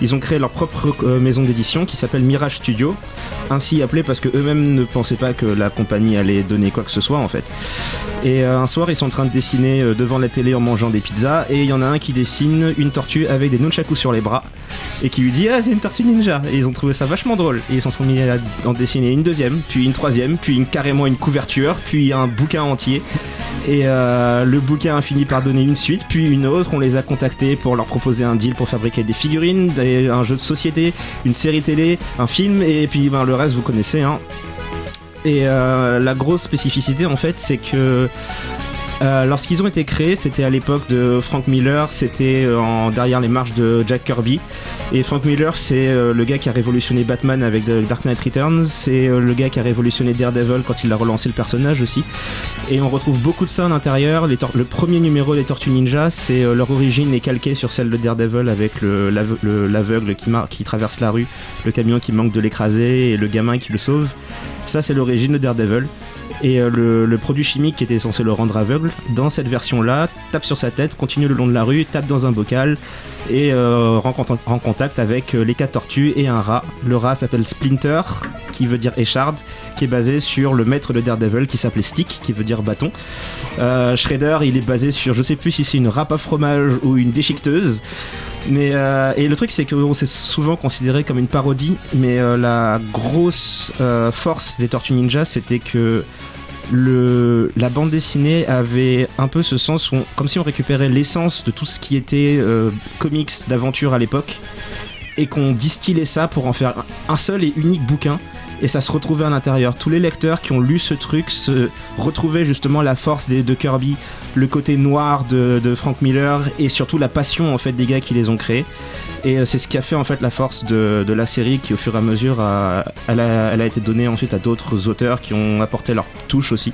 ils ont créé leur propre euh, maison d'édition qui s'appelle Mirage Studio, ainsi appelée parce que eux-mêmes ne pensaient pas que la compagnie allait donner quoi que ce soit en fait. Et euh, un soir, ils sont en train de dessiner euh, devant la télé en mangeant des pizzas, et il y en a un qui dessine une tortue avec des nunchakus sur les bras, et qui lui dit Ah, c'est une tortue ninja Et ils ont trouvé ça vachement drôle, et ils s'en sont mis à en dessiner une deuxième, puis une troisième, puis carrément une couverture, puis un bouquin entier. Et le bouquin a fini par donner une suite, puis une autre. On les a contactés pour leur proposer un deal pour fabriquer des figurines, un jeu de société, une série télé, un film, et puis ben, le reste vous connaissez. Hein. Et euh, la grosse spécificité en fait, c'est que euh, lorsqu'ils ont été créés, c'était à l'époque de Frank Miller, c'était euh, derrière les marches de Jack Kirby. Et Frank Miller, c'est euh, le gars qui a révolutionné Batman avec Dark Knight Returns, c'est le gars qui a révolutionné Daredevil quand il a relancé le personnage aussi. Et on retrouve beaucoup de ça à l'intérieur. Le premier numéro des Tortues Ninja, c'est leur origine est calquée sur celle de Daredevil avec l'aveugle qui, qui traverse la rue, le camion qui manque de l'écraser et le gamin qui le sauve. Ça, c'est l'origine de Daredevil. Et euh, le, produit chimique qui était censé le rendre aveugle, dans cette version-là, tape sur sa tête, continue le long de la rue, tape dans un bocal et euh, rend, contact avec euh, les quatre tortues et un rat. Le rat s'appelle Splinter, qui veut dire écharde, qui est basé sur le maître de Daredevil qui s'appelait Stick, qui veut dire bâton. Shredder, il est basé sur, je sais plus si c'est une râpe à fromage ou une déchiqueteuse. Mais et le truc c'est que c'est souvent considéré comme une parodie, mais la grosse force des Tortues Ninja c'était que le, la bande dessinée avait un peu ce sens comme si on récupérait l'essence de tout ce qui était euh, comics d'aventure à l'époque et qu'on distillait ça pour en faire un seul et unique bouquin et ça se retrouvait à l'intérieur. Tous les lecteurs qui ont lu ce truc se retrouvaient justement la force de Kirby, le côté noir de, Frank Miller et surtout la passion en fait des gars qui les ont créés. Et euh, c'est ce qui a fait en fait la force de, la série qui au fur et à mesure a, a, elle a été donnée ensuite à d'autres auteurs qui ont apporté leur touche aussi,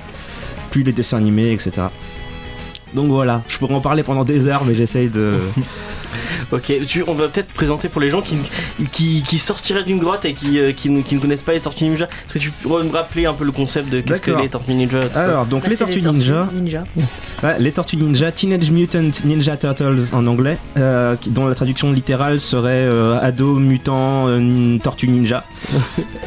puis les dessins animés, etc. Donc voilà, je pourrais en parler pendant des heures, mais j'essaye de.
ok, on va peut-être présenter pour les gens qui, qui, sortiraient d'une grotte et qui, euh, qui, ne, connaissent pas les Tortues Ninja. Est-ce que tu pourrais me rappeler un peu le concept de qu'est-ce que les Tortues Ninja
Alors, donc les Tortues Ninja. les Tortues Ninja, Teenage Mutant Ninja Turtles en anglais, euh, dont la traduction littérale serait euh, ado mutant tortue ninja.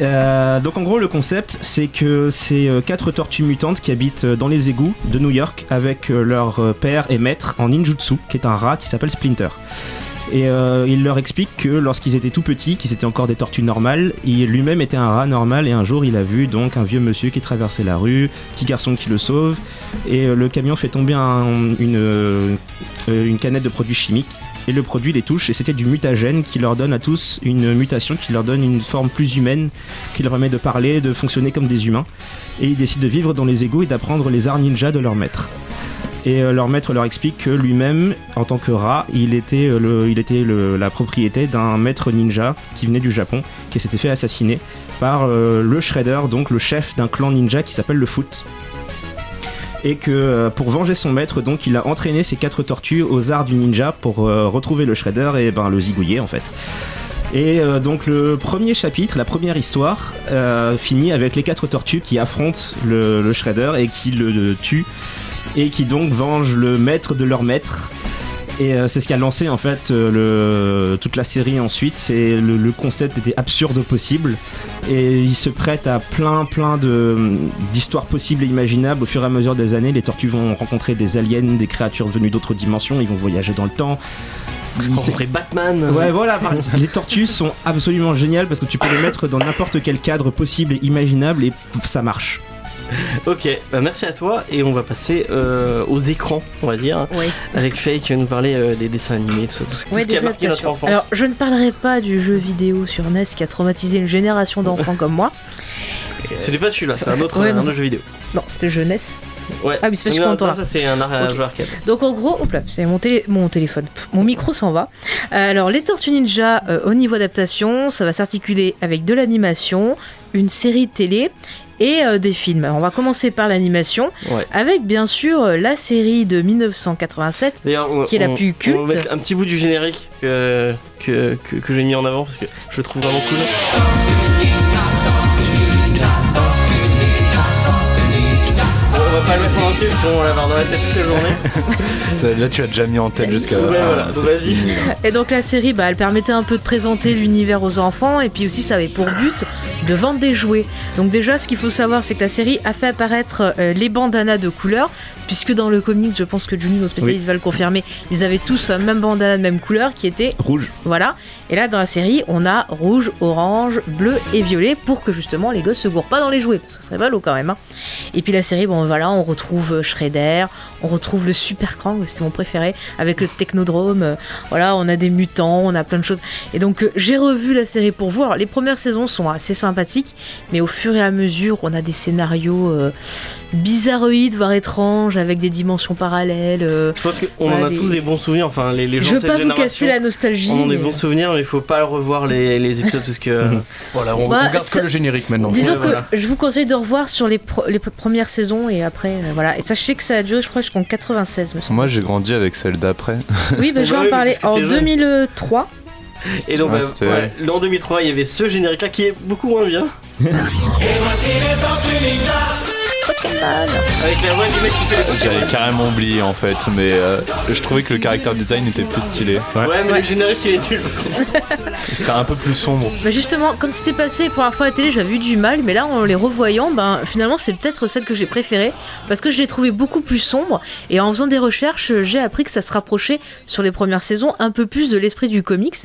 donc en gros, le concept, c'est que c'est quatre tortues mutantes qui habitent dans les égouts de New York avec leur père et maître en ninjutsu, qui est un rat qui s'appelle Splinter. Et euh, il leur explique que lorsqu'ils étaient tout petits, qu'ils étaient encore des tortues normales, il lui-même était un rat normal et un jour il a vu donc un vieux monsieur qui traversait la rue, petit garçon qui le sauve, et euh, le camion fait tomber une, une canette de produits chimiques et le produit les touche et c'était du mutagène qui leur donne à tous une mutation qui leur donne une forme plus humaine qui leur permet de parler, de fonctionner comme des humains et ils décident de vivre dans les égouts et d'apprendre les arts ninja de leur maître. Et euh, leur maître leur explique que lui-même, en tant que rat, il était, euh, la propriété d'un maître ninja qui venait du Japon, qui s'était fait assassiner par euh, le Shredder, donc le chef d'un clan ninja qui s'appelle le Foot. Et que pour venger son maître, donc il a entraîné ses quatre tortues aux arts du ninja pour retrouver le Shredder et ben, le zigouiller en fait. Et donc le premier chapitre, la première histoire, finit avec les quatre tortues qui affrontent le Shredder et qui le tuent et qui donc vengent le maître de leur maître. Et euh, c'est ce qui a lancé en fait euh, le, toute la série ensuite. C'est le, concept était absurde possible et il se prête à plein plein de d'histoires possibles et imaginables. Au fur et à mesure des années, les tortues vont rencontrer des aliens, des créatures venues d'autres dimensions. Ils vont voyager dans le temps.
Rencontrer Batman.
Ouais, voilà. les tortues sont absolument géniales parce que tu peux les mettre dans n'importe quel cadre possible et imaginable et ça marche.
ok, bah merci à toi et on va passer euh, aux écrans, on va dire, avec Faye qui va nous parler euh, des dessins animés, tout ça, tout, ce qui a marqué notre enfance.
Alors, je ne parlerai pas du jeu vidéo sur NES qui a traumatisé une génération d'enfants comme moi.
Ce n'est pas celui-là, c'est un autre, un autre jeu vidéo.
Non, c'était jeunesse.
Ouais.
Ah, mais c'est pas
non, ça c'est un, jeu arcade.
Donc en gros, hop là, c'est mon, mon téléphone. mon micro s'en va. alors les Tortues Ninja, au niveau adaptation, ça va s'articuler avec de l'animation, une série de télé et euh, des films. on va commencer par l'animation, avec bien sûr euh, la série de 1987, qui est la plus culte. On
va mettre un petit bout du générique que, que, que, j'ai mis en avant parce que je le trouve vraiment cool. Pas le mettre en entier, sinon on va l'avoir dans la tête toute la journée.
là, tu as déjà mis en tête jusqu'à la
fin. vas-y.
Et donc la série, bah, elle permettait un peu de présenter l'univers aux enfants, et puis aussi ça avait pour but de vendre des jouets. Donc déjà, ce qu'il faut savoir, c'est que la série a fait apparaître euh, les bandanas de couleur, puisque dans le comics, je pense que Juni, nos spécialistes, va le confirmer, ils avaient tous un même bandana de même couleur qui était
rouge.
Voilà. Et là, dans la série, on a rouge, orange, bleu et violet pour que justement les gosses se gourent pas dans les jouets, parce que ça serait l'eau quand même. Hein. Et puis la série, bon voilà, on retrouve Shredder, on retrouve le Super Krang, c'était mon préféré, avec le Technodrome. Euh, voilà, on a des mutants, on a plein de choses. Et donc euh, j'ai revu la série pour voir. les premières saisons sont assez sympathiques, mais au fur et à mesure, on a des scénarios euh, bizarroïdes, voire étranges, avec des dimensions parallèles.
Je pense qu'on en a tous des bons souvenirs. Enfin, les, les gens
Je veux pas vous casser la nostalgie.
On a des bons souvenirs, mais il faut pas revoir les, épisodes parce que.
voilà, on, regarde que le générique maintenant.
Disons que je vous conseille de revoir sur les, les premières saisons et après, voilà. Et sachez que ça a duré, je crois, jusqu'en 96.
Moi, j'ai grandi avec celle d'après.
Oui, mais je vais en parler. En 2003.
Et donc, ouais, bah, en 2003, il y avait ce générique-là qui est beaucoup moins bien. Et voici les
avec la voix du mec qui fait J'avais carrément oublié en fait, mais euh, je trouvais que le caractère design était plus stylé.
Ouais, mais le générique il est nul.
C'était un peu plus sombre.
Bah justement, quand c'était passé pour la fois à la télé, j'avais eu du mal, mais là en les revoyant, ben finalement c'est peut-être celle que j'ai préférée parce que je l'ai trouvée beaucoup plus sombre et en faisant des recherches, j'ai appris que ça se rapprochait sur les premières saisons un peu plus de l'esprit du comics.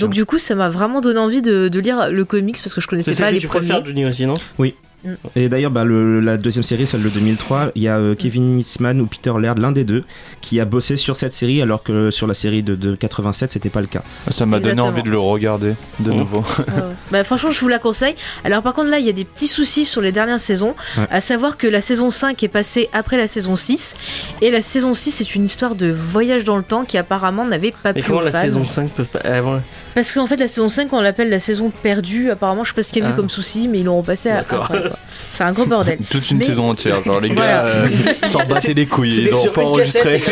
Donc du coup, ça m'a vraiment donné envie de, lire le comics parce que je connaissais pas les
tu
premiers.
Préfères, aussi, non?
Oui. Mm. Et d'ailleurs, bah, la deuxième série, celle de 2003, il y a euh, Kevin Eastman ou Peter Laird, l'un des deux, qui a bossé sur cette série, alors que sur la série de, de 87, c'était pas le cas.
Ça m'a donné envie de le regarder de mm. nouveau.
bah, franchement, je vous la conseille. Alors, par contre, là, il y a des petits soucis sur les dernières saisons, à savoir que la saison 5 est passée après la saison 6, et la saison 6 c'est une histoire de voyage dans le temps qui apparemment n'avait pas
Mais
pu.
comment la saison 5 peut pas.
Parce qu'en fait, la saison 5, on l'appelle la saison perdue. Apparemment, je sais pas ce qu'il y a eu ah. comme souci, mais ils l'ont repassé à. C'est un gros bordel.
Toute une saison entière. Genre, les gars euh, s'en battaient les couilles. Ils n'ont pas enregistré.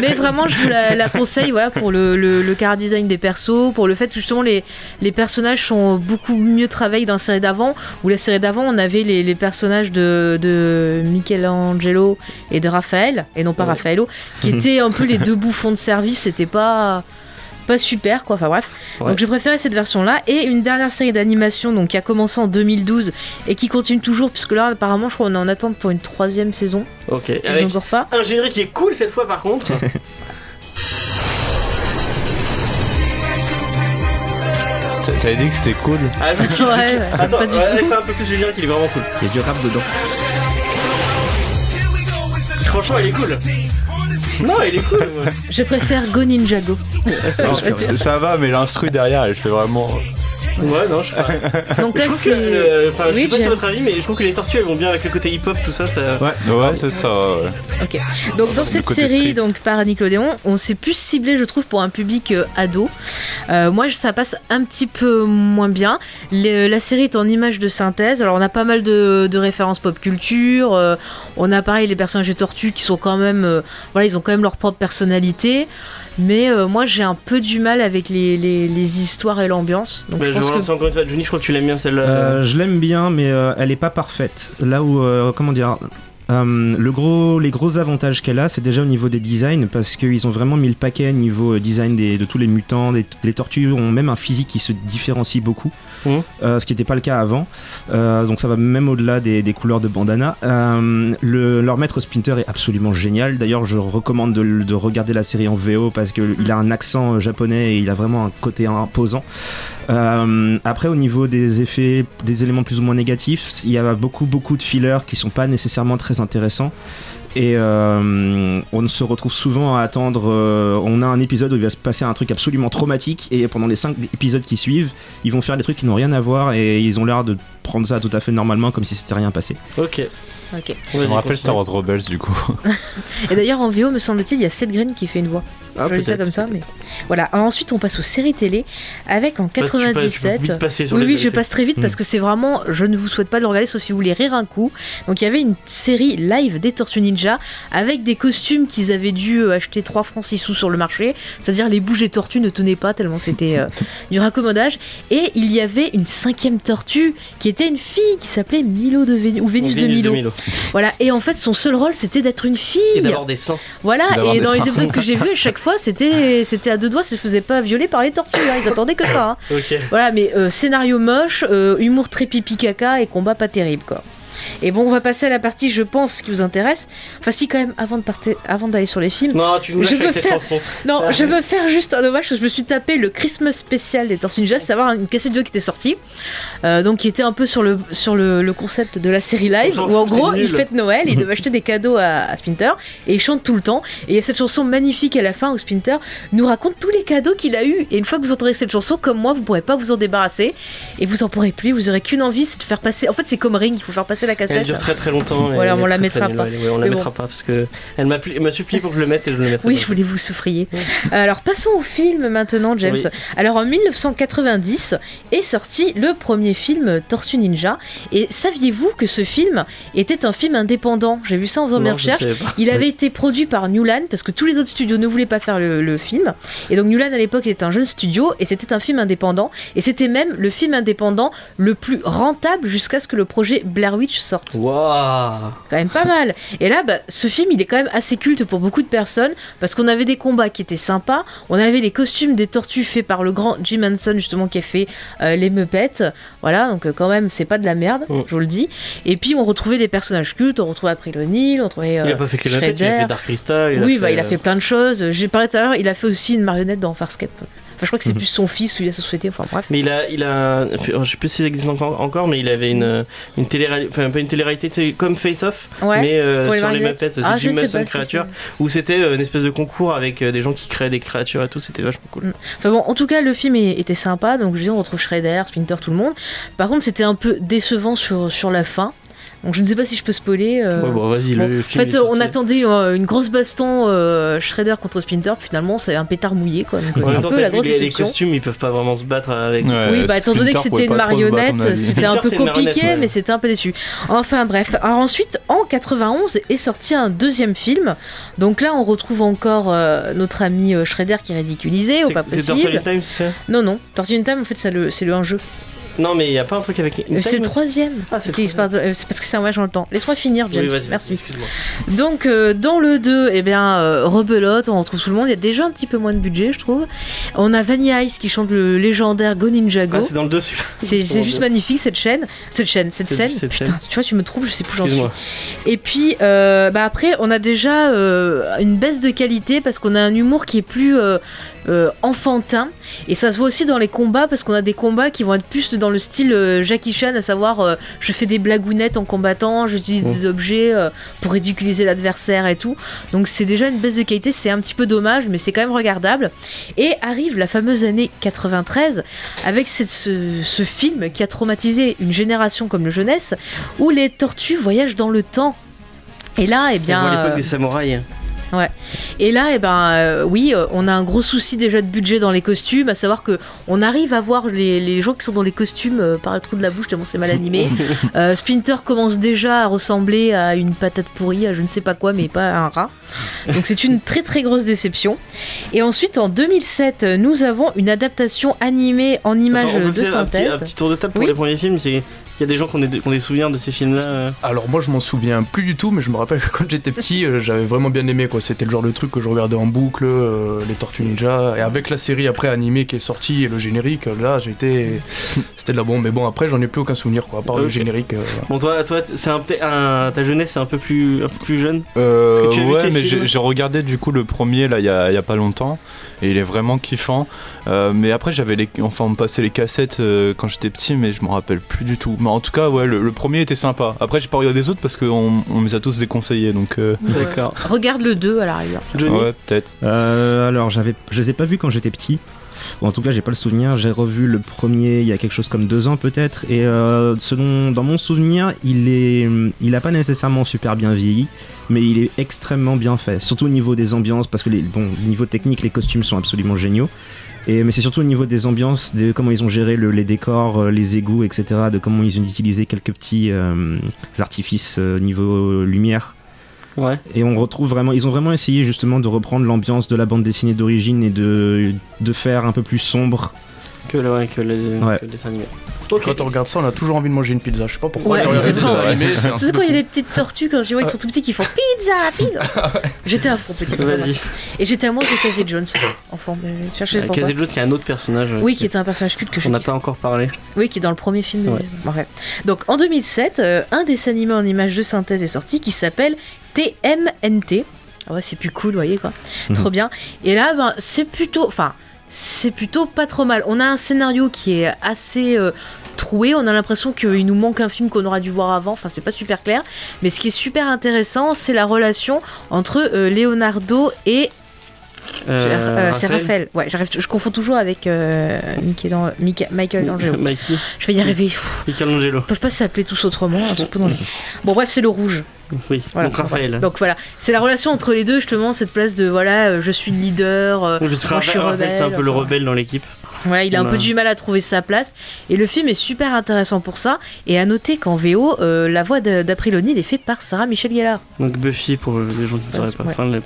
mais vraiment, je vous la, conseille voilà, pour le, le, car design des persos, pour le fait que justement les, les personnages sont beaucoup mieux travaillés dans la série d'avant. Où la série d'avant, on avait les, les personnages de, de, Michelangelo et de Raphaël, et non pas Raffaello, qui étaient un peu les deux bouffons de service. C'était pas pas super quoi. Enfin bref. Donc j'ai préféré cette version là et une dernière série d'animation donc qui a commencé en 2012 et qui continue toujours puisque là apparemment je crois qu'on est en attente pour une troisième saison.
Ok. Si Avec
pas.
Un générique qui est cool cette fois par contre.
T'avais dit que c'était cool
Ah, je kiffe, ouais, Attends, pas du tout. c'est un peu plus générique, il est vraiment cool.
Il y a du rap dedans.
Franchement, il est cool. Non, il est cool.
Je préfère Go Ninja Go.
ça va, mais l'instru derrière, elle fait vraiment.
Ouais, non, je sais pas. Donc là, c'est. Enfin, je sais pas si votre avis, mais je trouve que les tortues elles vont bien avec le côté hip-hop, tout ça. ça...
Ouais, ouais, c'est ça.
Ok. Donc dans cette série, donc par Nickelodeon, on s'est plus ciblé, je trouve, pour un public euh, ado. Euh, moi, ça passe un petit peu moins bien. la série est en image de synthèse. Alors, on a pas mal de, références pop culture. Euh, on a pareil les personnages des tortues qui sont quand même. voilà, ils ont quand même leur propre personnalité. Mais euh, moi, j'ai un peu du mal avec les, les, histoires et l'ambiance.
Donc je, pense que... encore une fois, Johnny, je crois que tu l'aimes bien celle-là.
Euh, je l'aime bien, mais euh, elle est pas parfaite. Là où, comment dire, le gros, les gros avantages qu'elle a, c'est déjà au niveau des designs, parce qu'ils ont vraiment mis le paquet au niveau design des, de tous les mutants. les tortues ont même un physique qui se différencie beaucoup. Mmh. Euh, ce qui n'était pas le cas avant. Euh, donc ça va même au-delà des, couleurs de bandana. Euh, leur maître Splinter est absolument génial. D'ailleurs, je recommande de, regarder la série en VO parce qu'il a un accent japonais et il a vraiment un côté imposant. après, au niveau des effets, des éléments plus ou moins négatifs, il y a beaucoup beaucoup de fillers qui sont pas nécessairement très intéressants. Et euh, on se retrouve souvent à attendre. Euh, on a un épisode où il va se passer un truc absolument traumatique, et pendant les 5 épisodes qui suivent, ils vont faire des trucs qui n'ont rien à voir, et ils ont l'air de prendre ça tout à fait normalement, comme si c'était rien passé.
Ok.
Ok.
Ça me rappelle Star Wars Rebels du coup.
et d'ailleurs en VO, me semble-t-il, il y a Seth Green qui fait une voix. Ah, je dis ça comme ça, mais voilà. Ensuite, on passe aux séries télé avec en 97.
Bah,
oui, oui, je passe très vite parce hmm. que c'est vraiment. Je ne vous souhaite pas de le regarder sauf si vous voulez rire un coup. Donc il y avait une série live des Tortues Ninja avec des costumes qu'ils avaient dû euh, acheter 3 francs 6 sous sur le marché. C'est-à-dire les bouges des tortues ne tenaient pas tellement c'était euh, du raccommodage. Et il y avait une cinquième tortue qui était une fille qui s'appelait Milo de Vénus ou Vénus, de, Milo. Voilà. Et en fait, son seul rôle c'était d'être une fille.
Et d'avoir des seins.
Voilà. Et dans les épisodes que j'ai vus, à chaque fois, c'était c'était à deux doigts, ça se faisait pas violer par les tortues. Hein. Ils attendaient que ça. Hein. Voilà. Mais euh, scénario moche, humour très pipi caca et combat pas terrible quoi. Et bon, on va passer à la partie, je pense, qui vous intéresse. Enfin, si, quand même, avant de partir, avant d'aller sur les films.
Non, tu je veux faire...
Non, je veux faire juste un dommage. Je me suis tapé le Christmas spécial des Tortues Ninja, savoir une cassette vidéo qui était sortie, euh, donc qui était un peu sur le sur le, concept de la série live, où en gros, il fête Noël, il devait acheter des cadeaux à, Spinter et il chante tout le temps. Et il y a cette chanson magnifique à la fin où Spinter nous raconte tous les cadeaux qu'il a eu. Et une fois que vous entendrez cette chanson, comme moi, vous pourrez pas vous en débarrasser et vous en pourrez plus. Vous aurez qu'une envie, c'est de faire passer. En fait, c'est comme Ring, il faut faire passer la cassette.
Elle dure très très longtemps.
Voilà, on la mettra pas.
on la mettra pas parce que elle m'a supplié pour que je le mette et je le mettrai
Oui, je voulais vous souffrier. Alors passons au film maintenant, James. Alors en 1990 est sorti le premier film Tortue Ninja. Et saviez-vous que ce film était un film indépendant? J'ai vu ça en faisant mes recherches. Il avait été produit par Newland parce que tous les autres studios ne voulaient pas faire le, le film. Et donc Newland à l'époque était un jeune studio et c'était un film indépendant. Et c'était même le film indépendant le plus rentable jusqu'à ce que le projet Blair Witch sorte.
Waouh
Quand même pas mal. Et là, bah, ce film, il est quand même assez culte pour beaucoup de personnes parce qu'on avait des combats qui étaient sympas. On avait les costumes des tortues faits par le grand Jim Henson, justement, qui a fait euh, les Muppets. Voilà, donc euh, quand même, c'est pas de la merde, mm. je vous le dis. Et puis, on retrouvait des personnages cultes. On retrouvait April O'Neil, on trouvait.
Euh, il a pas fait que il a fait Dark Crystal.
oui, bah, il a fait plein de choses. J'ai parlé tout à l'heure, il a fait aussi une marionnette dans Farscape je crois que c'est mhm. plus son fils ou il a sa société. Enfin bref.
Mais il a, il a, je sais plus si ça existe encore, mais il avait une, une télé, enfin pas une télé-réalité, comme Face Off, mais euh, sur les Muppets, c'est ah, Jim Mason créature, où c'était euh, une espèce de concours avec euh, des gens qui créaient des créatures et tout. C'était vachement cool. Mm.
Enfin bon, en tout cas, le film était sympa. Donc je on retrouve Shredder, Splinter, tout le monde. Par contre, c'était un peu décevant sur sur la fin. Donc je ne sais pas si je peux spoiler.
Euh... bon, vas-y, le
film. En fait, on attendait euh, une grosse baston euh, Shredder contre Splinter, finalement, c'est un pétard mouillé, quoi. Donc,
c'est un peu la grosse les, les costumes, ils peuvent pas vraiment se battre avec.
oui, bah étant donné que c'était une marionnette, c'était un peu compliqué, mais c'était un peu déçu. Enfin bref. Alors ensuite, en 91 est sorti un deuxième film. Donc là, on retrouve encore euh, notre ami Shredder qui est ridiculisé, au pas possible. C'est
Torture Time, c'est
Non, non. Torture Time, en fait, c'est le, le un jeu.
Non, mais il n'y a pas un truc avec.
C'est le troisième. Ah, c'est euh, parce que c'est un voyage dans le temps. Laisse-moi finir, James. Merci. Donc, euh, dans le 2, eh bien, euh, rebelote, on retrouve tout le monde. Il y a déjà un petit peu moins de budget, je trouve. On a Vanilla Ice qui chante le légendaire Go Ninja Go.
Ah, c'est dans le 2
C'est juste magnifique cette chaîne. Cette chaîne, cette scène. Putain, tu vois, tu me troubles, je sais plus j'en suis. Et puis, bah, après, on a déjà une baisse de qualité parce qu'on a un humour qui est plus euh, enfantin. Et ça se voit aussi dans les combats parce qu'on a des combats qui vont être plus dans le style euh, Jackie Chan, à savoir euh, je fais des blagounettes en combattant, j'utilise des objets pour ridiculiser l'adversaire et tout. Donc c'est déjà une baisse de qualité, c'est un petit peu dommage, mais c'est quand même regardable. Et arrive la fameuse année 93 avec ce, ce film qui a traumatisé une génération comme le jeunesse où les tortues voyagent dans le temps. Et là, eh bien.
L'époque des samouraïs.
Ouais. Et là, eh ben, euh, oui, euh, on a un gros souci déjà de budget dans les costumes, à savoir que on arrive à voir les, gens qui sont dans les costumes euh, par le trou de la bouche tellement c'est mal animé. Splinter commence déjà à ressembler à une patate pourrie, à je ne sais pas quoi, mais pas à un rat. Donc c'est une très très grosse déception. Et ensuite, en 2007, nous avons une adaptation animée en images de synthèse.
Un petit, tour de table pour les premiers films, c'est il y a des gens qui ont des, souvenirs de ces films-là euh.
Alors moi je m'en souviens plus du tout, mais je me rappelle que quand j'étais petit, euh, j'avais vraiment bien aimé quoi. C'était le genre de truc que je regardais en boucle, euh, les Tortues Ninja, et avec la série après animée qui est sortie et le générique, là j'étais, c'était de la bombe. Mais bon après j'en ai plus aucun souvenir quoi, à part le générique.
Bon toi, toi c'est un, un, ta jeunesse c'est un peu plus, un peu plus jeune.
ouais, mais j'ai regardé du coup le premier là il y a, y a, pas longtemps et il est vraiment kiffant. mais après j'avais les, enfin on me passait les cassettes quand j'étais petit, mais je me rappelle plus du tout en tout cas, ouais, le, premier était sympa. Après, j'ai pas regardé les autres parce qu'on on les a tous déconseillés. Donc, euh.
D'accord.
Regarde le 2 à l'arrière.
Ouais, peut-être.
Euh, alors, j'avais, je les ai pas vus quand j'étais petit. en tout cas, j'ai pas le souvenir. J'ai revu le premier il y a quelque chose comme deux ans peut-être. Et euh, selon, dans mon souvenir, il est, il a pas nécessairement super bien vieilli, mais il est extrêmement bien fait. Surtout au niveau des ambiances, parce que les, bon, au niveau technique, les costumes sont absolument géniaux. Et, mais c'est surtout au niveau des ambiances, de comment ils ont géré les décors, euh, les égouts, etc. De comment ils ont utilisé quelques petits euh, artifices niveau lumière et on retrouve vraiment, ils ont vraiment essayé justement de reprendre l'ambiance de la bande dessinée d'origine et de, de faire un peu plus sombre
que le, que le, dessin animé.
Quand on regarde ça, on a toujours envie de manger une pizza. Je sais pas pourquoi.
Ouais, c'est sais quand il y a les petites tortues, quand je vois ils sont tout petits, qui font pizza, pizza. j'étais à fond petit. Vas-y. Et j'étais amoureux de Casey Jones, enfant.
Cherchez euh, Casey Jones, qui est un autre personnage.
Oui, qui était un personnage culte que je.
On n'a pas encore parlé.
Oui, qui est dans le premier film. De... Ouais. Donc en 2007, euh, un dessin animé en images de synthèse est sorti qui s'appelle TMNT. Ah ouais, c'est plus cool, vous voyez quoi. Mhm. Trop bien. Et là, ben, c'est plutôt. Enfin, c'est plutôt pas trop mal. On a un scénario qui est assez euh, troué. On a l'impression qu'il nous manque un film qu'on aurait dû voir avant. Enfin, c'est pas super clair. Mais ce qui est super intéressant, c'est la relation entre euh, Leonardo et euh, c'est Raphaël. Ouais, je confonds toujours avec Michael Angelo. Je vais y arriver.
Michael Angelo.
Ils peuvent pas s'appeler tous autrement. Hein, bon, bref, c'est le rouge.
Oui, donc Raphaël.
Donc voilà, c'est la relation entre les deux justement, cette place de voilà, euh, je suis le leader, euh, moi je suis rebelle.
C'est un peu le rebelle dans l'équipe.
Voilà, il a un peu du mal à trouver sa place. Et le film est super intéressant pour ça. Et à noter qu'en VO, euh, la voix d'April O'Neil est faite par Sarah Michelle Gellar.
Donc Buffy, pour les gens qui ne sauraient pas. Ouais.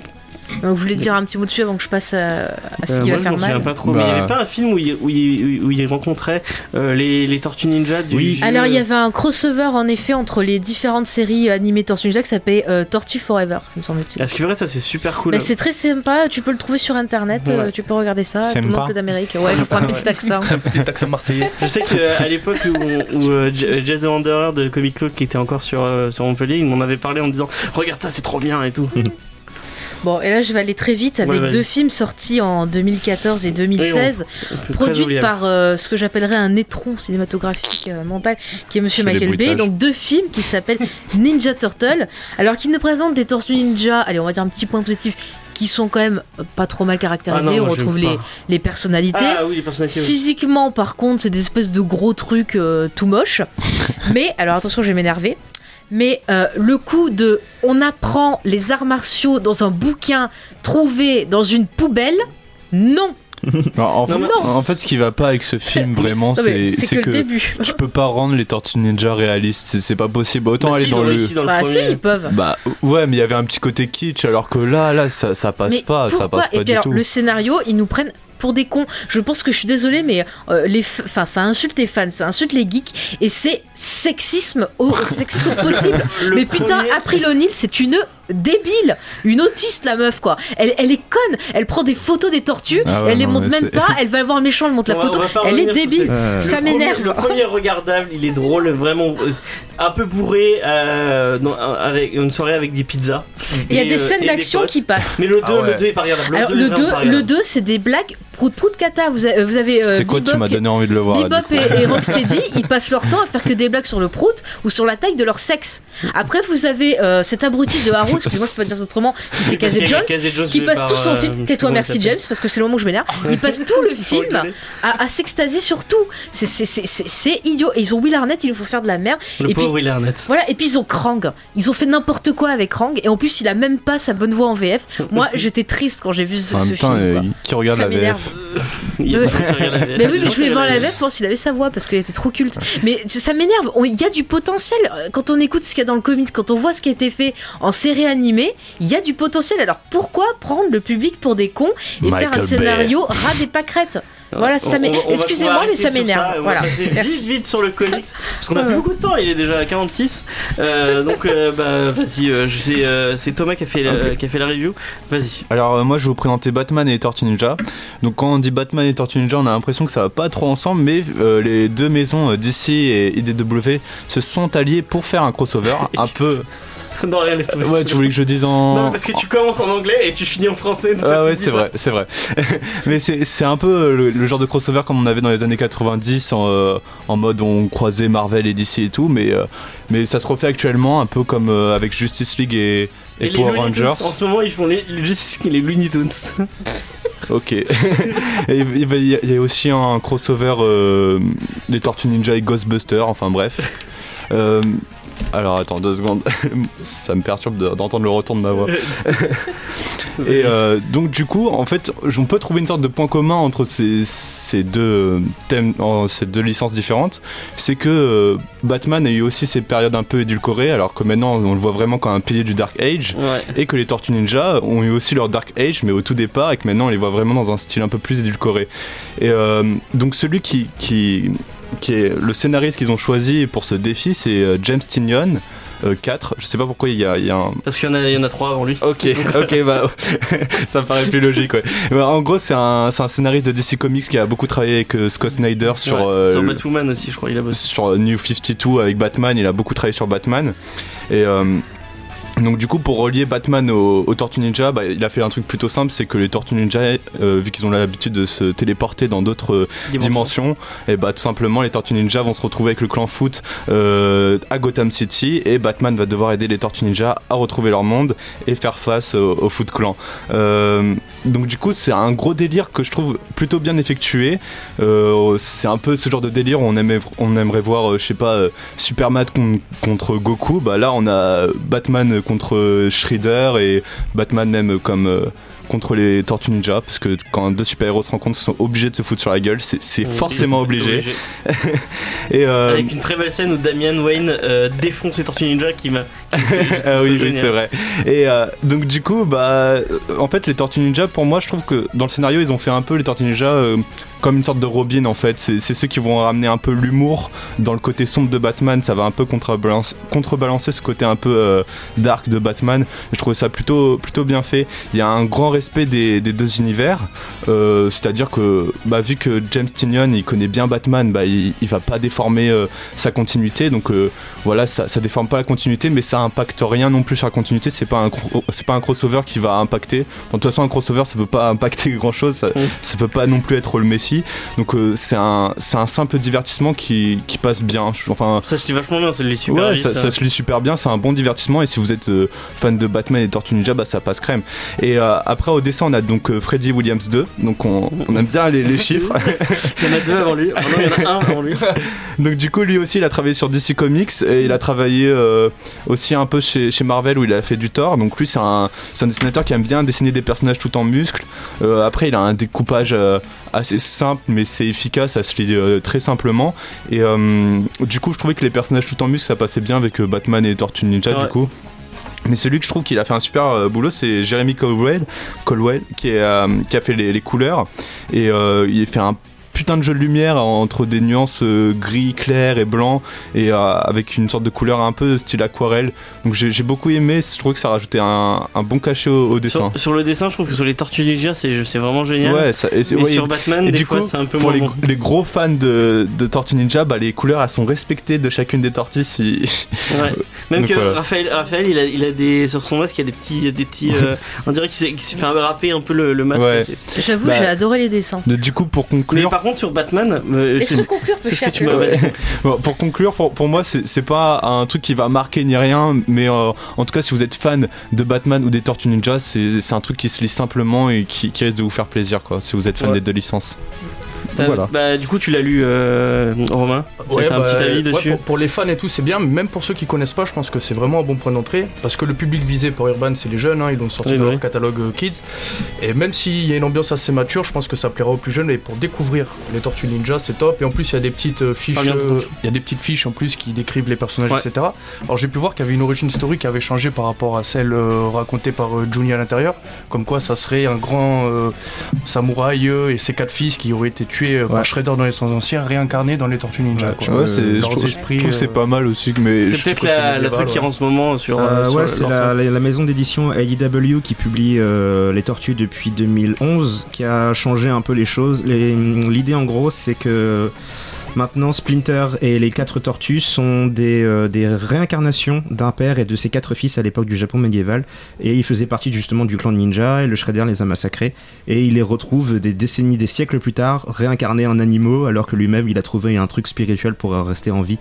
Donc, vous voulez dire un petit mot dessus avant que je passe à, ce qui va faire mal
pas trop, mais il n'y avait bah. pas un film où il, où il, où il rencontrait euh, les, les, Tortues Ninja du
Oui. Alors il y avait un crossover en effet entre les différentes séries animées Tortues Ninja qui s'appelait euh, Tortue Forever, me semble-t-il.
Est-ce que vrai ça c'est super cool
mais C'est très sympa, tu peux le trouver sur internet, euh, tu peux regarder ça. Ton oncle d'Amérique. Ouais, je prends un petit accent.
un petit accent marseillais.
Je sais qu'à l'époque où, où Jazz Wanderer de Comic Club qui était encore sur, sur Montpellier, il m'en avait parlé en me disant Regarde ça, c'est trop bien et tout.
Bon, et là, je vais aller très vite avec deux films sortis en 2014 et 2016, produits par euh, ce que j'appellerais un étron cinématographique euh, mental, qui est Monsieur Michael Bay. Donc, deux films qui s'appellent Ninja Turtle, alors qu'ils nous présentent des tortues ninja, allez, on va dire un petit point positif, qui sont quand même pas trop mal caractérisés. Ah on retrouve les, les, personnalités.
Ah, oui, les personnalités
Physiquement, par contre, c'est des espèces de gros trucs euh, tout moches. Mais, alors attention, je vais m'énerver mais euh, le coup de on apprend les arts martiaux dans un bouquin trouvé dans une poubelle, non.
en, fait, en, fait, ce qui va pas avec ce film vraiment, c'est que, que tu peux pas rendre les Tortues Ninja réalistes. C'est pas possible. Autant bah aller dans, le.
bah si, ils peuvent.
Bah ouais, mais il y avait un petit côté kitsch, alors que là, là, ça, ça passe pas, ça passe pas du tout.
Le scénario, ils nous prennent pour des cons. Je pense que je suis désolée, mais euh, les, enfin, ça insulte les fans, ça insulte les geeks, et c'est sexisme au sexisme possible. mais putain, April O'Neil, c'est une débile, une autiste la meuf quoi. Elle, elle est conne, elle prend des photos des tortues, ah elle les montre même pas, elle va voir le méchant, elle montre la photo, elle est débile, ça m'énerve.
Le premier regardable, il est drôle, vraiment euh, un peu bourré, euh, avec une soirée avec des pizzas.
Il y a des scènes d'action qui passent.
Mais le 2 ah le 2 est pas regardable.
Le 2 le 2 c'est des blagues prout prout kata. Vous avez, vous avez
euh, C'est quoi tu m'as donné envie de le voir.
Bebop et, Rocksteady, ils passent leur temps à faire que des blagues sur le prout ou sur la taille de leur sexe. Après vous avez euh, cet abruti de Harrow, excuse-moi je peux pas dire autrement, qui fait Casey Jones, qui passe tout son film. Tais-toi, merci James, parce que c'est le moment où je m'énerve. Il passe tout le film à, s'extasier sur tout. C'est idiot. Et ils ont Will Arnett, il nous faut faire de la merde.
Le
et
pauvre puis, Will Arnett.
Voilà, et puis ils ont Krang. Ils ont fait n'importe quoi avec Krang. Et en plus, il a même pas sa bonne voix en VF. Moi, j'étais triste quand j'ai vu ce, ce film. Euh,
qui regarde la VF
Mais oui, mais je voulais voir la VF pour s'il avait sa voix parce qu'elle était trop culte. Mais ça m'énerve. Il y a du potentiel quand on écoute ce qu'il y a dans le comics, quand on voit ce qui a été fait en série animée. Il y a du potentiel. Alors pourquoi prendre le public pour des cons et faire un scénario ras des pâquerettes? Voilà, ça Excusez-moi, mais ça m'énerve. Voilà.
Vite, vite sur le comics, parce qu'on a plus beaucoup de temps. Il est déjà à 46. Euh, donc, euh, bah, vas-y. Euh, c'est Thomas qui a fait la, qui a fait la review. Vas-y.
Alors, moi, je vais vous présenter Batman et Tortue Ninja. Donc, quand on dit Batman et Tortue Ninja, on a l'impression que ça va pas trop ensemble, mais les deux maisons DC et IDW se sont alliés pour faire un crossover un peu.
non, rien, laisse
Ouais, tu voulais que je dise en.
Non, parce que tu commences en anglais et tu finis en français.
Ah ouais, c'est vrai, c'est vrai. Mais c'est un peu le, genre de crossover comme on avait dans les années 90 en, euh, en mode on croisait Marvel et DC et tout, mais, euh, mais ça se refait actuellement un peu comme euh, avec Justice League et, et, Power Rangers.
En ce moment, ils font les, Justice League et les Looney Tunes.
Ok. et il y, a aussi un crossover euh, les Tortues Ninja et Ghostbusters, enfin bref. Euh, alors attends deux secondes, ça me perturbe d'entendre le retour de ma voix. et euh, donc du coup, en fait, on peut trouver une sorte de point commun entre ces, deux thèmes, ces deux licences différentes, c'est que euh, Batman a eu aussi ses périodes un peu édulcorées, alors que maintenant on le voit vraiment comme un pilier du Dark Age, et que les Tortues Ninja ont eu aussi leur Dark Age, mais au tout départ, et que maintenant on les voit vraiment dans un style un peu plus édulcoré. Et euh, donc celui qui, qui qui est le scénariste qu'ils ont choisi pour ce défi, c'est euh, James Tinion. 4, euh, je sais pas pourquoi il y a, un.
Parce qu'il y, en a, y en a 3 avant lui.
Ok, ok, bah ça paraît plus logique. Ouais. Bah, en gros, c'est un, un, scénariste de DC Comics qui a beaucoup travaillé avec euh, Scott Snyder sur.
sur Batwoman aussi, je crois. Il a bossé.
Sur New 52 avec Batman, il a beaucoup travaillé sur Batman. Et. Donc du coup pour relier Batman aux, Tortues Ninja, bah, il a fait un truc plutôt simple, c'est que les Tortues Ninja, euh, vu qu'ils ont l'habitude de se téléporter dans d'autres euh, dimensions, et bah tout simplement les Tortues Ninja vont se retrouver avec le clan Foot euh, à Gotham City et Batman va devoir aider les Tortues Ninja à retrouver leur monde et faire face au, Foot Clan. donc du coup c'est un gros délire que je trouve plutôt bien effectué. c'est un peu ce genre de délire où on, on aimerait voir, je sais pas, Superman contre Goku. Bah là on a Batman contre Shredder et Batman même comme euh, contre les Tortues Ninja parce que quand deux super-héros se rencontrent ils sont obligés de se foutre sur la gueule c'est forcément obligé,
et euh, avec une très belle scène où Damian Wayne euh, défonce les Tortues Ninja qui m'a
ah oui, oui c'est vrai et donc du coup bah en fait les Tortues Ninja pour moi je trouve que dans le scénario ils ont fait un peu les Tortues Ninja comme une sorte de Robin en fait. C'est ceux qui vont ramener un peu l'humour dans le côté sombre de Batman. Ça va un peu contrebalancer, contrebalancer ce côté un peu euh, dark de Batman. Je trouve ça plutôt, plutôt bien fait. Il y a un grand respect des, deux univers. Euh, c'est-à-dire que bah, vu que James Tynion il connaît bien Batman, bah, il, va pas déformer euh, sa continuité. Donc voilà, ça, ça déforme pas la continuité, mais ça impacte rien non plus sur la continuité. C'est pas un c'est pas un crossover qui va impacter. de toute façon, un crossover ça peut pas impacter grand chose. Ça, ça peut pas non plus être le Messi. Donc euh, c'est un, un simple divertissement qui, qui passe bien. Enfin,
ça se lit vachement bien, ça se lit super
ouais, Ça, se lit super bien, c'est un bon divertissement. Et si vous êtes euh, fan de Batman et Tortue Ninja, bah, ça passe crème. Et euh, après, au dessin, on a donc Freddy Williams 2. Donc on, on aime bien les, les chiffres.
il y en a deux avant lui. Oh non, il y en a un avant lui.
donc du coup, lui aussi, il a travaillé sur DC Comics et il a travaillé aussi un peu chez, chez, Marvel où il a fait du Thor. Donc lui, c'est un, un, dessinateur qui aime bien dessiner des personnages tout en muscles. après, il a un découpage assez simple mais c'est efficace, ça se lit euh, très simplement. Et euh, du coup, je trouvais que les personnages tout en muscle, ça passait bien avec euh, Batman et Tortue Ninja, du coup. Mais celui que je trouve qu'il a fait un super boulot, c'est Jeremy Colwell, Colwell qui, est, qui a fait les, les couleurs. Et il fait un putain de jeu de lumière entre des nuances euh, gris clair et blanc et euh, avec une sorte de couleur un peu style aquarelle. Donc j'ai beaucoup aimé, je trouve que ça rajoutait un, un bon cachet au, dessin.
Sur, le dessin, je trouve que sur les Tortues Ninja, c'est vraiment génial.
Ouais, ça, et,
sur Batman, des fois, c'est un peu
pour
moins
les, les, gros fans de, de Tortues Ninja, bah, les couleurs elles sont respectées de chacune des tortues. Si...
Ouais. Même que Raphaël, Raphaël il, a, il a des sur son masque, il y a des petits, des petits. Euh, on dirait qu'il s'est fait râper un peu le, le masque.
J'avoue, j'ai bah, adoré les dessins.
Du coup, pour conclure
contre, sur Batman,
euh, c'est ce que tu m'as
Pour conclure, pour, moi, c'est pas un truc qui va marquer ni rien, mais euh, en tout cas, si vous êtes fan de Batman ou des Tortues Ninja, c'est un truc qui se lit simplement et qui, risque de vous faire plaisir, quoi, si vous êtes fan des deux licences.
Bah, du coup, tu l'as lu, euh, Romain
ouais, un petit bah, avis dessus pour, les fans et tout, c'est bien. Même pour ceux qui connaissent pas, je pense que c'est vraiment un bon point d'entrée. Parce que le public visé pour Urban, c'est les jeunes. Hein, ils l'ont sorti dans leur catalogue euh, Kids. Et même s'il y a une ambiance assez mature, je pense que ça plaira aux plus jeunes. Et pour découvrir les Tortues Ninja, c'est top. Et en plus, il y a des petites euh, fiches. il y a des petites fiches en plus qui décrivent les personnages, etc. Alors j'ai pu voir qu'il y avait une origine historique qui avait changé par rapport à celle racontée par Juni à l'intérieur. Comme quoi, ça serait un grand samouraï et ses quatre fils qui auraient été tués euh, ouais. Shredder dans les sens anciens, réincarné dans les Tortues Ninja.
Ouais, quoi. c'est, euh, je, trouve, que c'est pas mal aussi. Mais
c'est peut-être la, truc qui rend en ce moment sur.
Euh, ouais, c'est la, la, maison d'édition AEW qui publie les Tortues depuis 2011, qui a changé un peu les choses. l'idée en gros, c'est que Maintenant, Splinter et les quatre tortues sont des, euh, des réincarnations d'un père et de ses quatre fils à l'époque du Japon médiéval. Et ils faisaient partie justement du clan ninja et le Shredder les a massacrés. Et il les retrouve des décennies, des siècles plus tard, réincarnés en animaux, alors que lui-même il a trouvé un truc spirituel pour rester en vie.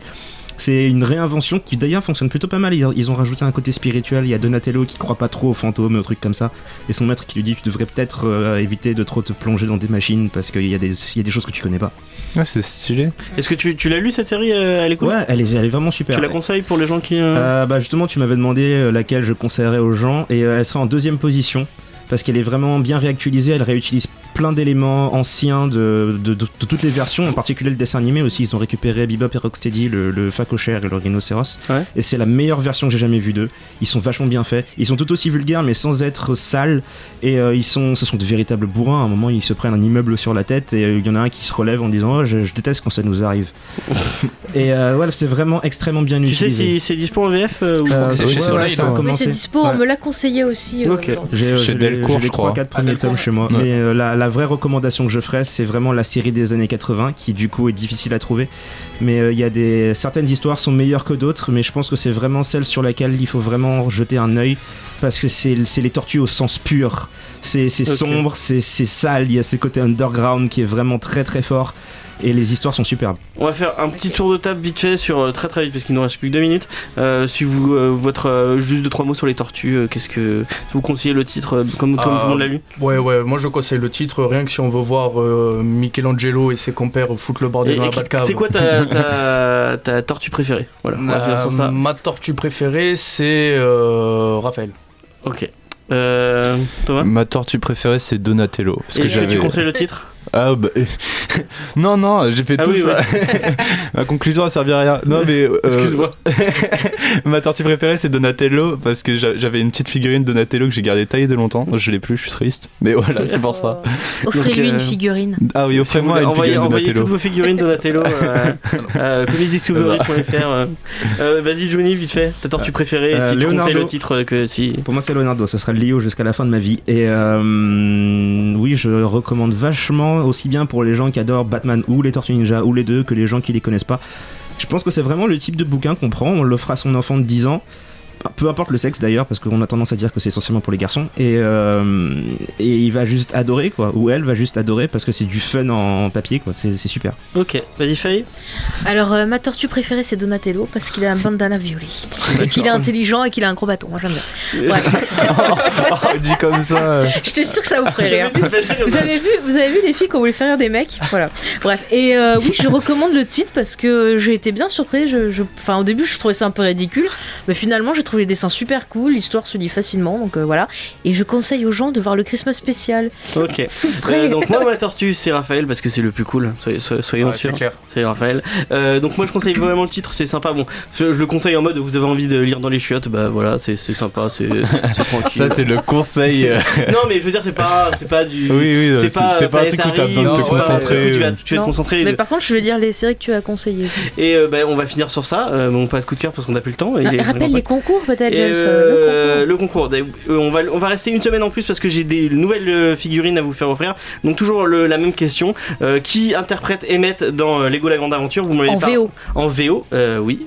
C'est une réinvention qui d'ailleurs fonctionne plutôt pas mal. Ils, ont rajouté un côté spirituel. Il y a Donatello qui croit pas trop aux fantômes et aux trucs comme ça. Et son maître qui lui dit Tu devrais peut-être euh, éviter de trop te plonger dans des machines parce qu'il y, a des, y a des choses que tu connais pas.
Ouais, c'est stylé.
Est-ce que tu, tu l'as lu cette série euh, à l'école?
Ouais, elle est, elle est vraiment super.
Tu la conseilles pour les gens qui.
Euh bah justement, tu m'avais demandé laquelle je conseillerais aux gens et elle serait en deuxième position parce qu'elle est vraiment bien réactualisée. Elle réutilise plein d'éléments anciens de, de, toutes les versions, en particulier le dessin animé aussi. Ils ont récupéré Bebop et Rocksteady, le, le et le rhinocéros. Et c'est la meilleure version que j'ai jamais vue d'eux. Ils sont vachement bien faits. Ils sont tout aussi vulgaires, mais sans être sales. Et euh, ils sont, ce sont de véritables bourrins. À un moment, ils se prennent un immeuble sur la tête et euh, il y en a un qui se relève en disant oh, je, déteste quand ça nous arrive. et euh, voilà, c'est vraiment extrêmement bien utilisé.
Tu sais si c'est dispo en VF ou
c'est dispo, on me l'a conseillé aussi.
J'ai Delcourt, je crois. 3-4 premiers tomes chez moi. Mais la la vraie recommandation que je ferais, c'est vraiment la série des années 80, qui du coup est difficile à trouver. Mais euh, il y a des certaines histoires sont meilleures que d'autres, mais je pense que c'est vraiment celle sur laquelle il faut vraiment jeter un œil parce que c'est les tortues au sens pur. C'est sombre, c'est sale, il y a ce côté underground qui est vraiment très très fort et les histoires sont superbes.
On va faire un petit tour de table vite fait sur euh, très très vite parce qu'il nous reste plus que deux minutes. Euh, si vous euh, votre juste deux trois mots sur les tortues, qu'est-ce que vous conseillez le titre comme, tout le monde l'a lu?
Ouais ouais, moi je conseille le titre rien que si on veut voir Michelangelo et ses compères foutre le bordel dans la Batcave.
C'est quoi ta, ta, tortue préférée? Voilà.
Ma tortue préférée c'est Raphaël.
Ok. Thomas?
Ma tortue préférée c'est Donatello.
Parce que, que tu conseilles le titre?
Ah bah... non non, j'ai fait ah tout ça. Ma conclusion a servi à rien. Non mais
euh, excuse-moi.
Ma tortue préférée c'est Donatello parce que j'avais une petite figurine Donatello que j'ai gardée taillée de longtemps. Je l'ai plus, je suis triste. Mais voilà, c'est pour ça.
Offrez-lui une euh, figurine.
Ah oui, offrez-moi une figurine
Donatello. toutes vos figurines Donatello euh, euh, Vas-y Johnny, vite fait. Ta tortue préférée si tu conseilles le titre que si.
Pour moi c'est Leonardo. Ce sera Leo jusqu'à la fin de ma vie. Et oui, je recommande vachement aussi bien pour les gens qui adorent Batman ou les Tortues Ninja ou les deux que les gens qui les connaissent pas. Je pense que c'est vraiment le type de bouquin qu'on prend, on l'offre à son enfant de 10 ans peu importe le sexe d'ailleurs, parce qu'on a tendance à dire que c'est essentiellement pour les garçons, et, euh, et il va juste adorer, quoi, ou elle va juste adorer parce que c'est du fun en, papier, quoi, c'est super.
Ok, vas-y Faye.
Alors, euh, ma tortue préférée c'est Donatello parce qu'il a un bandana violet, et qu'il est intelligent et qu'il a un gros bâton, moi j'aime bien. Ouais.
oh, dit comme ça.
J'étais sûr que ça vous ferait rire. vous, avez vu, vous avez vu les filles qui ont voulu faire rire des mecs? Voilà. Bref, et euh, oui, je recommande le titre parce que j'ai été bien surpris. Je, je, enfin, au début, je trouvais ça un peu ridicule, mais finalement, j'ai trouvé les dessins super cool, l'histoire se lit facilement, donc euh, voilà. Et je conseille aux gens de voir le Christmas spécial.
Ok. Souffrez. Euh, donc moi, ma tortue, c'est Raphaël parce que c'est le plus cool. Soyez, soyons sûrs. C'est Raphaël. Euh, donc moi, je conseille vraiment le titre. C'est sympa. Bon, je, le conseille en mode vous avez envie de lire dans les chiottes. Bah voilà, c'est sympa, c'est tranquille.
Ça, c'est le conseil.
non, mais je veux dire, c'est pas, c'est pas du.
Oui, oui. C'est pas, pas un truc où t'as besoin de te concentrer.
Tu vas, tu vas te concentrer.
Mais par contre, je vais dire les séries que tu as conseillées.
Et bah, on va finir sur ça. Bon, pas de coup de cœur parce qu'on a plus le temps.
Et rappelle les concours peut-être.
Euh, le concours. Euh, on, va, on va rester une semaine en plus parce que j'ai des nouvelles euh, figurines à vous faire offrir. Donc toujours la même question. qui interprète Emmett dans Lego La Grande Aventure?
Vous En VO.
En VO, oui.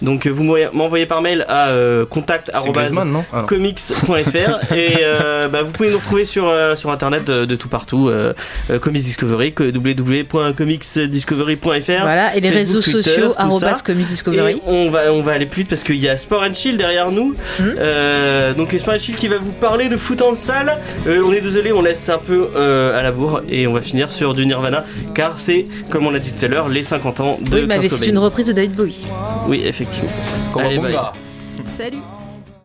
donc vous m'envoyez par mail à contact.comics.fr et bah, vous pouvez nous retrouver sur, sur internet de, tout partout. Comics Discovery, www.comicsdiscovery.fr.
Voilà, et les réseaux sociaux, Comics Discovery.
on va, on va aller plus vite parce qu'il y a Sport and Chill derrière nous. Hmm. Euh, donc and Chill qui va vous parler de foot en salle. Euh, on est désolé, on laisse un peu euh, à la bourre et on va finir sur du Nirvana car c'est, comme on l'a dit tout à l'heure, les 50 ans de
Oui, mais c'est une reprise de David Bowie.
Oui, effectivement.
Allez,
Salut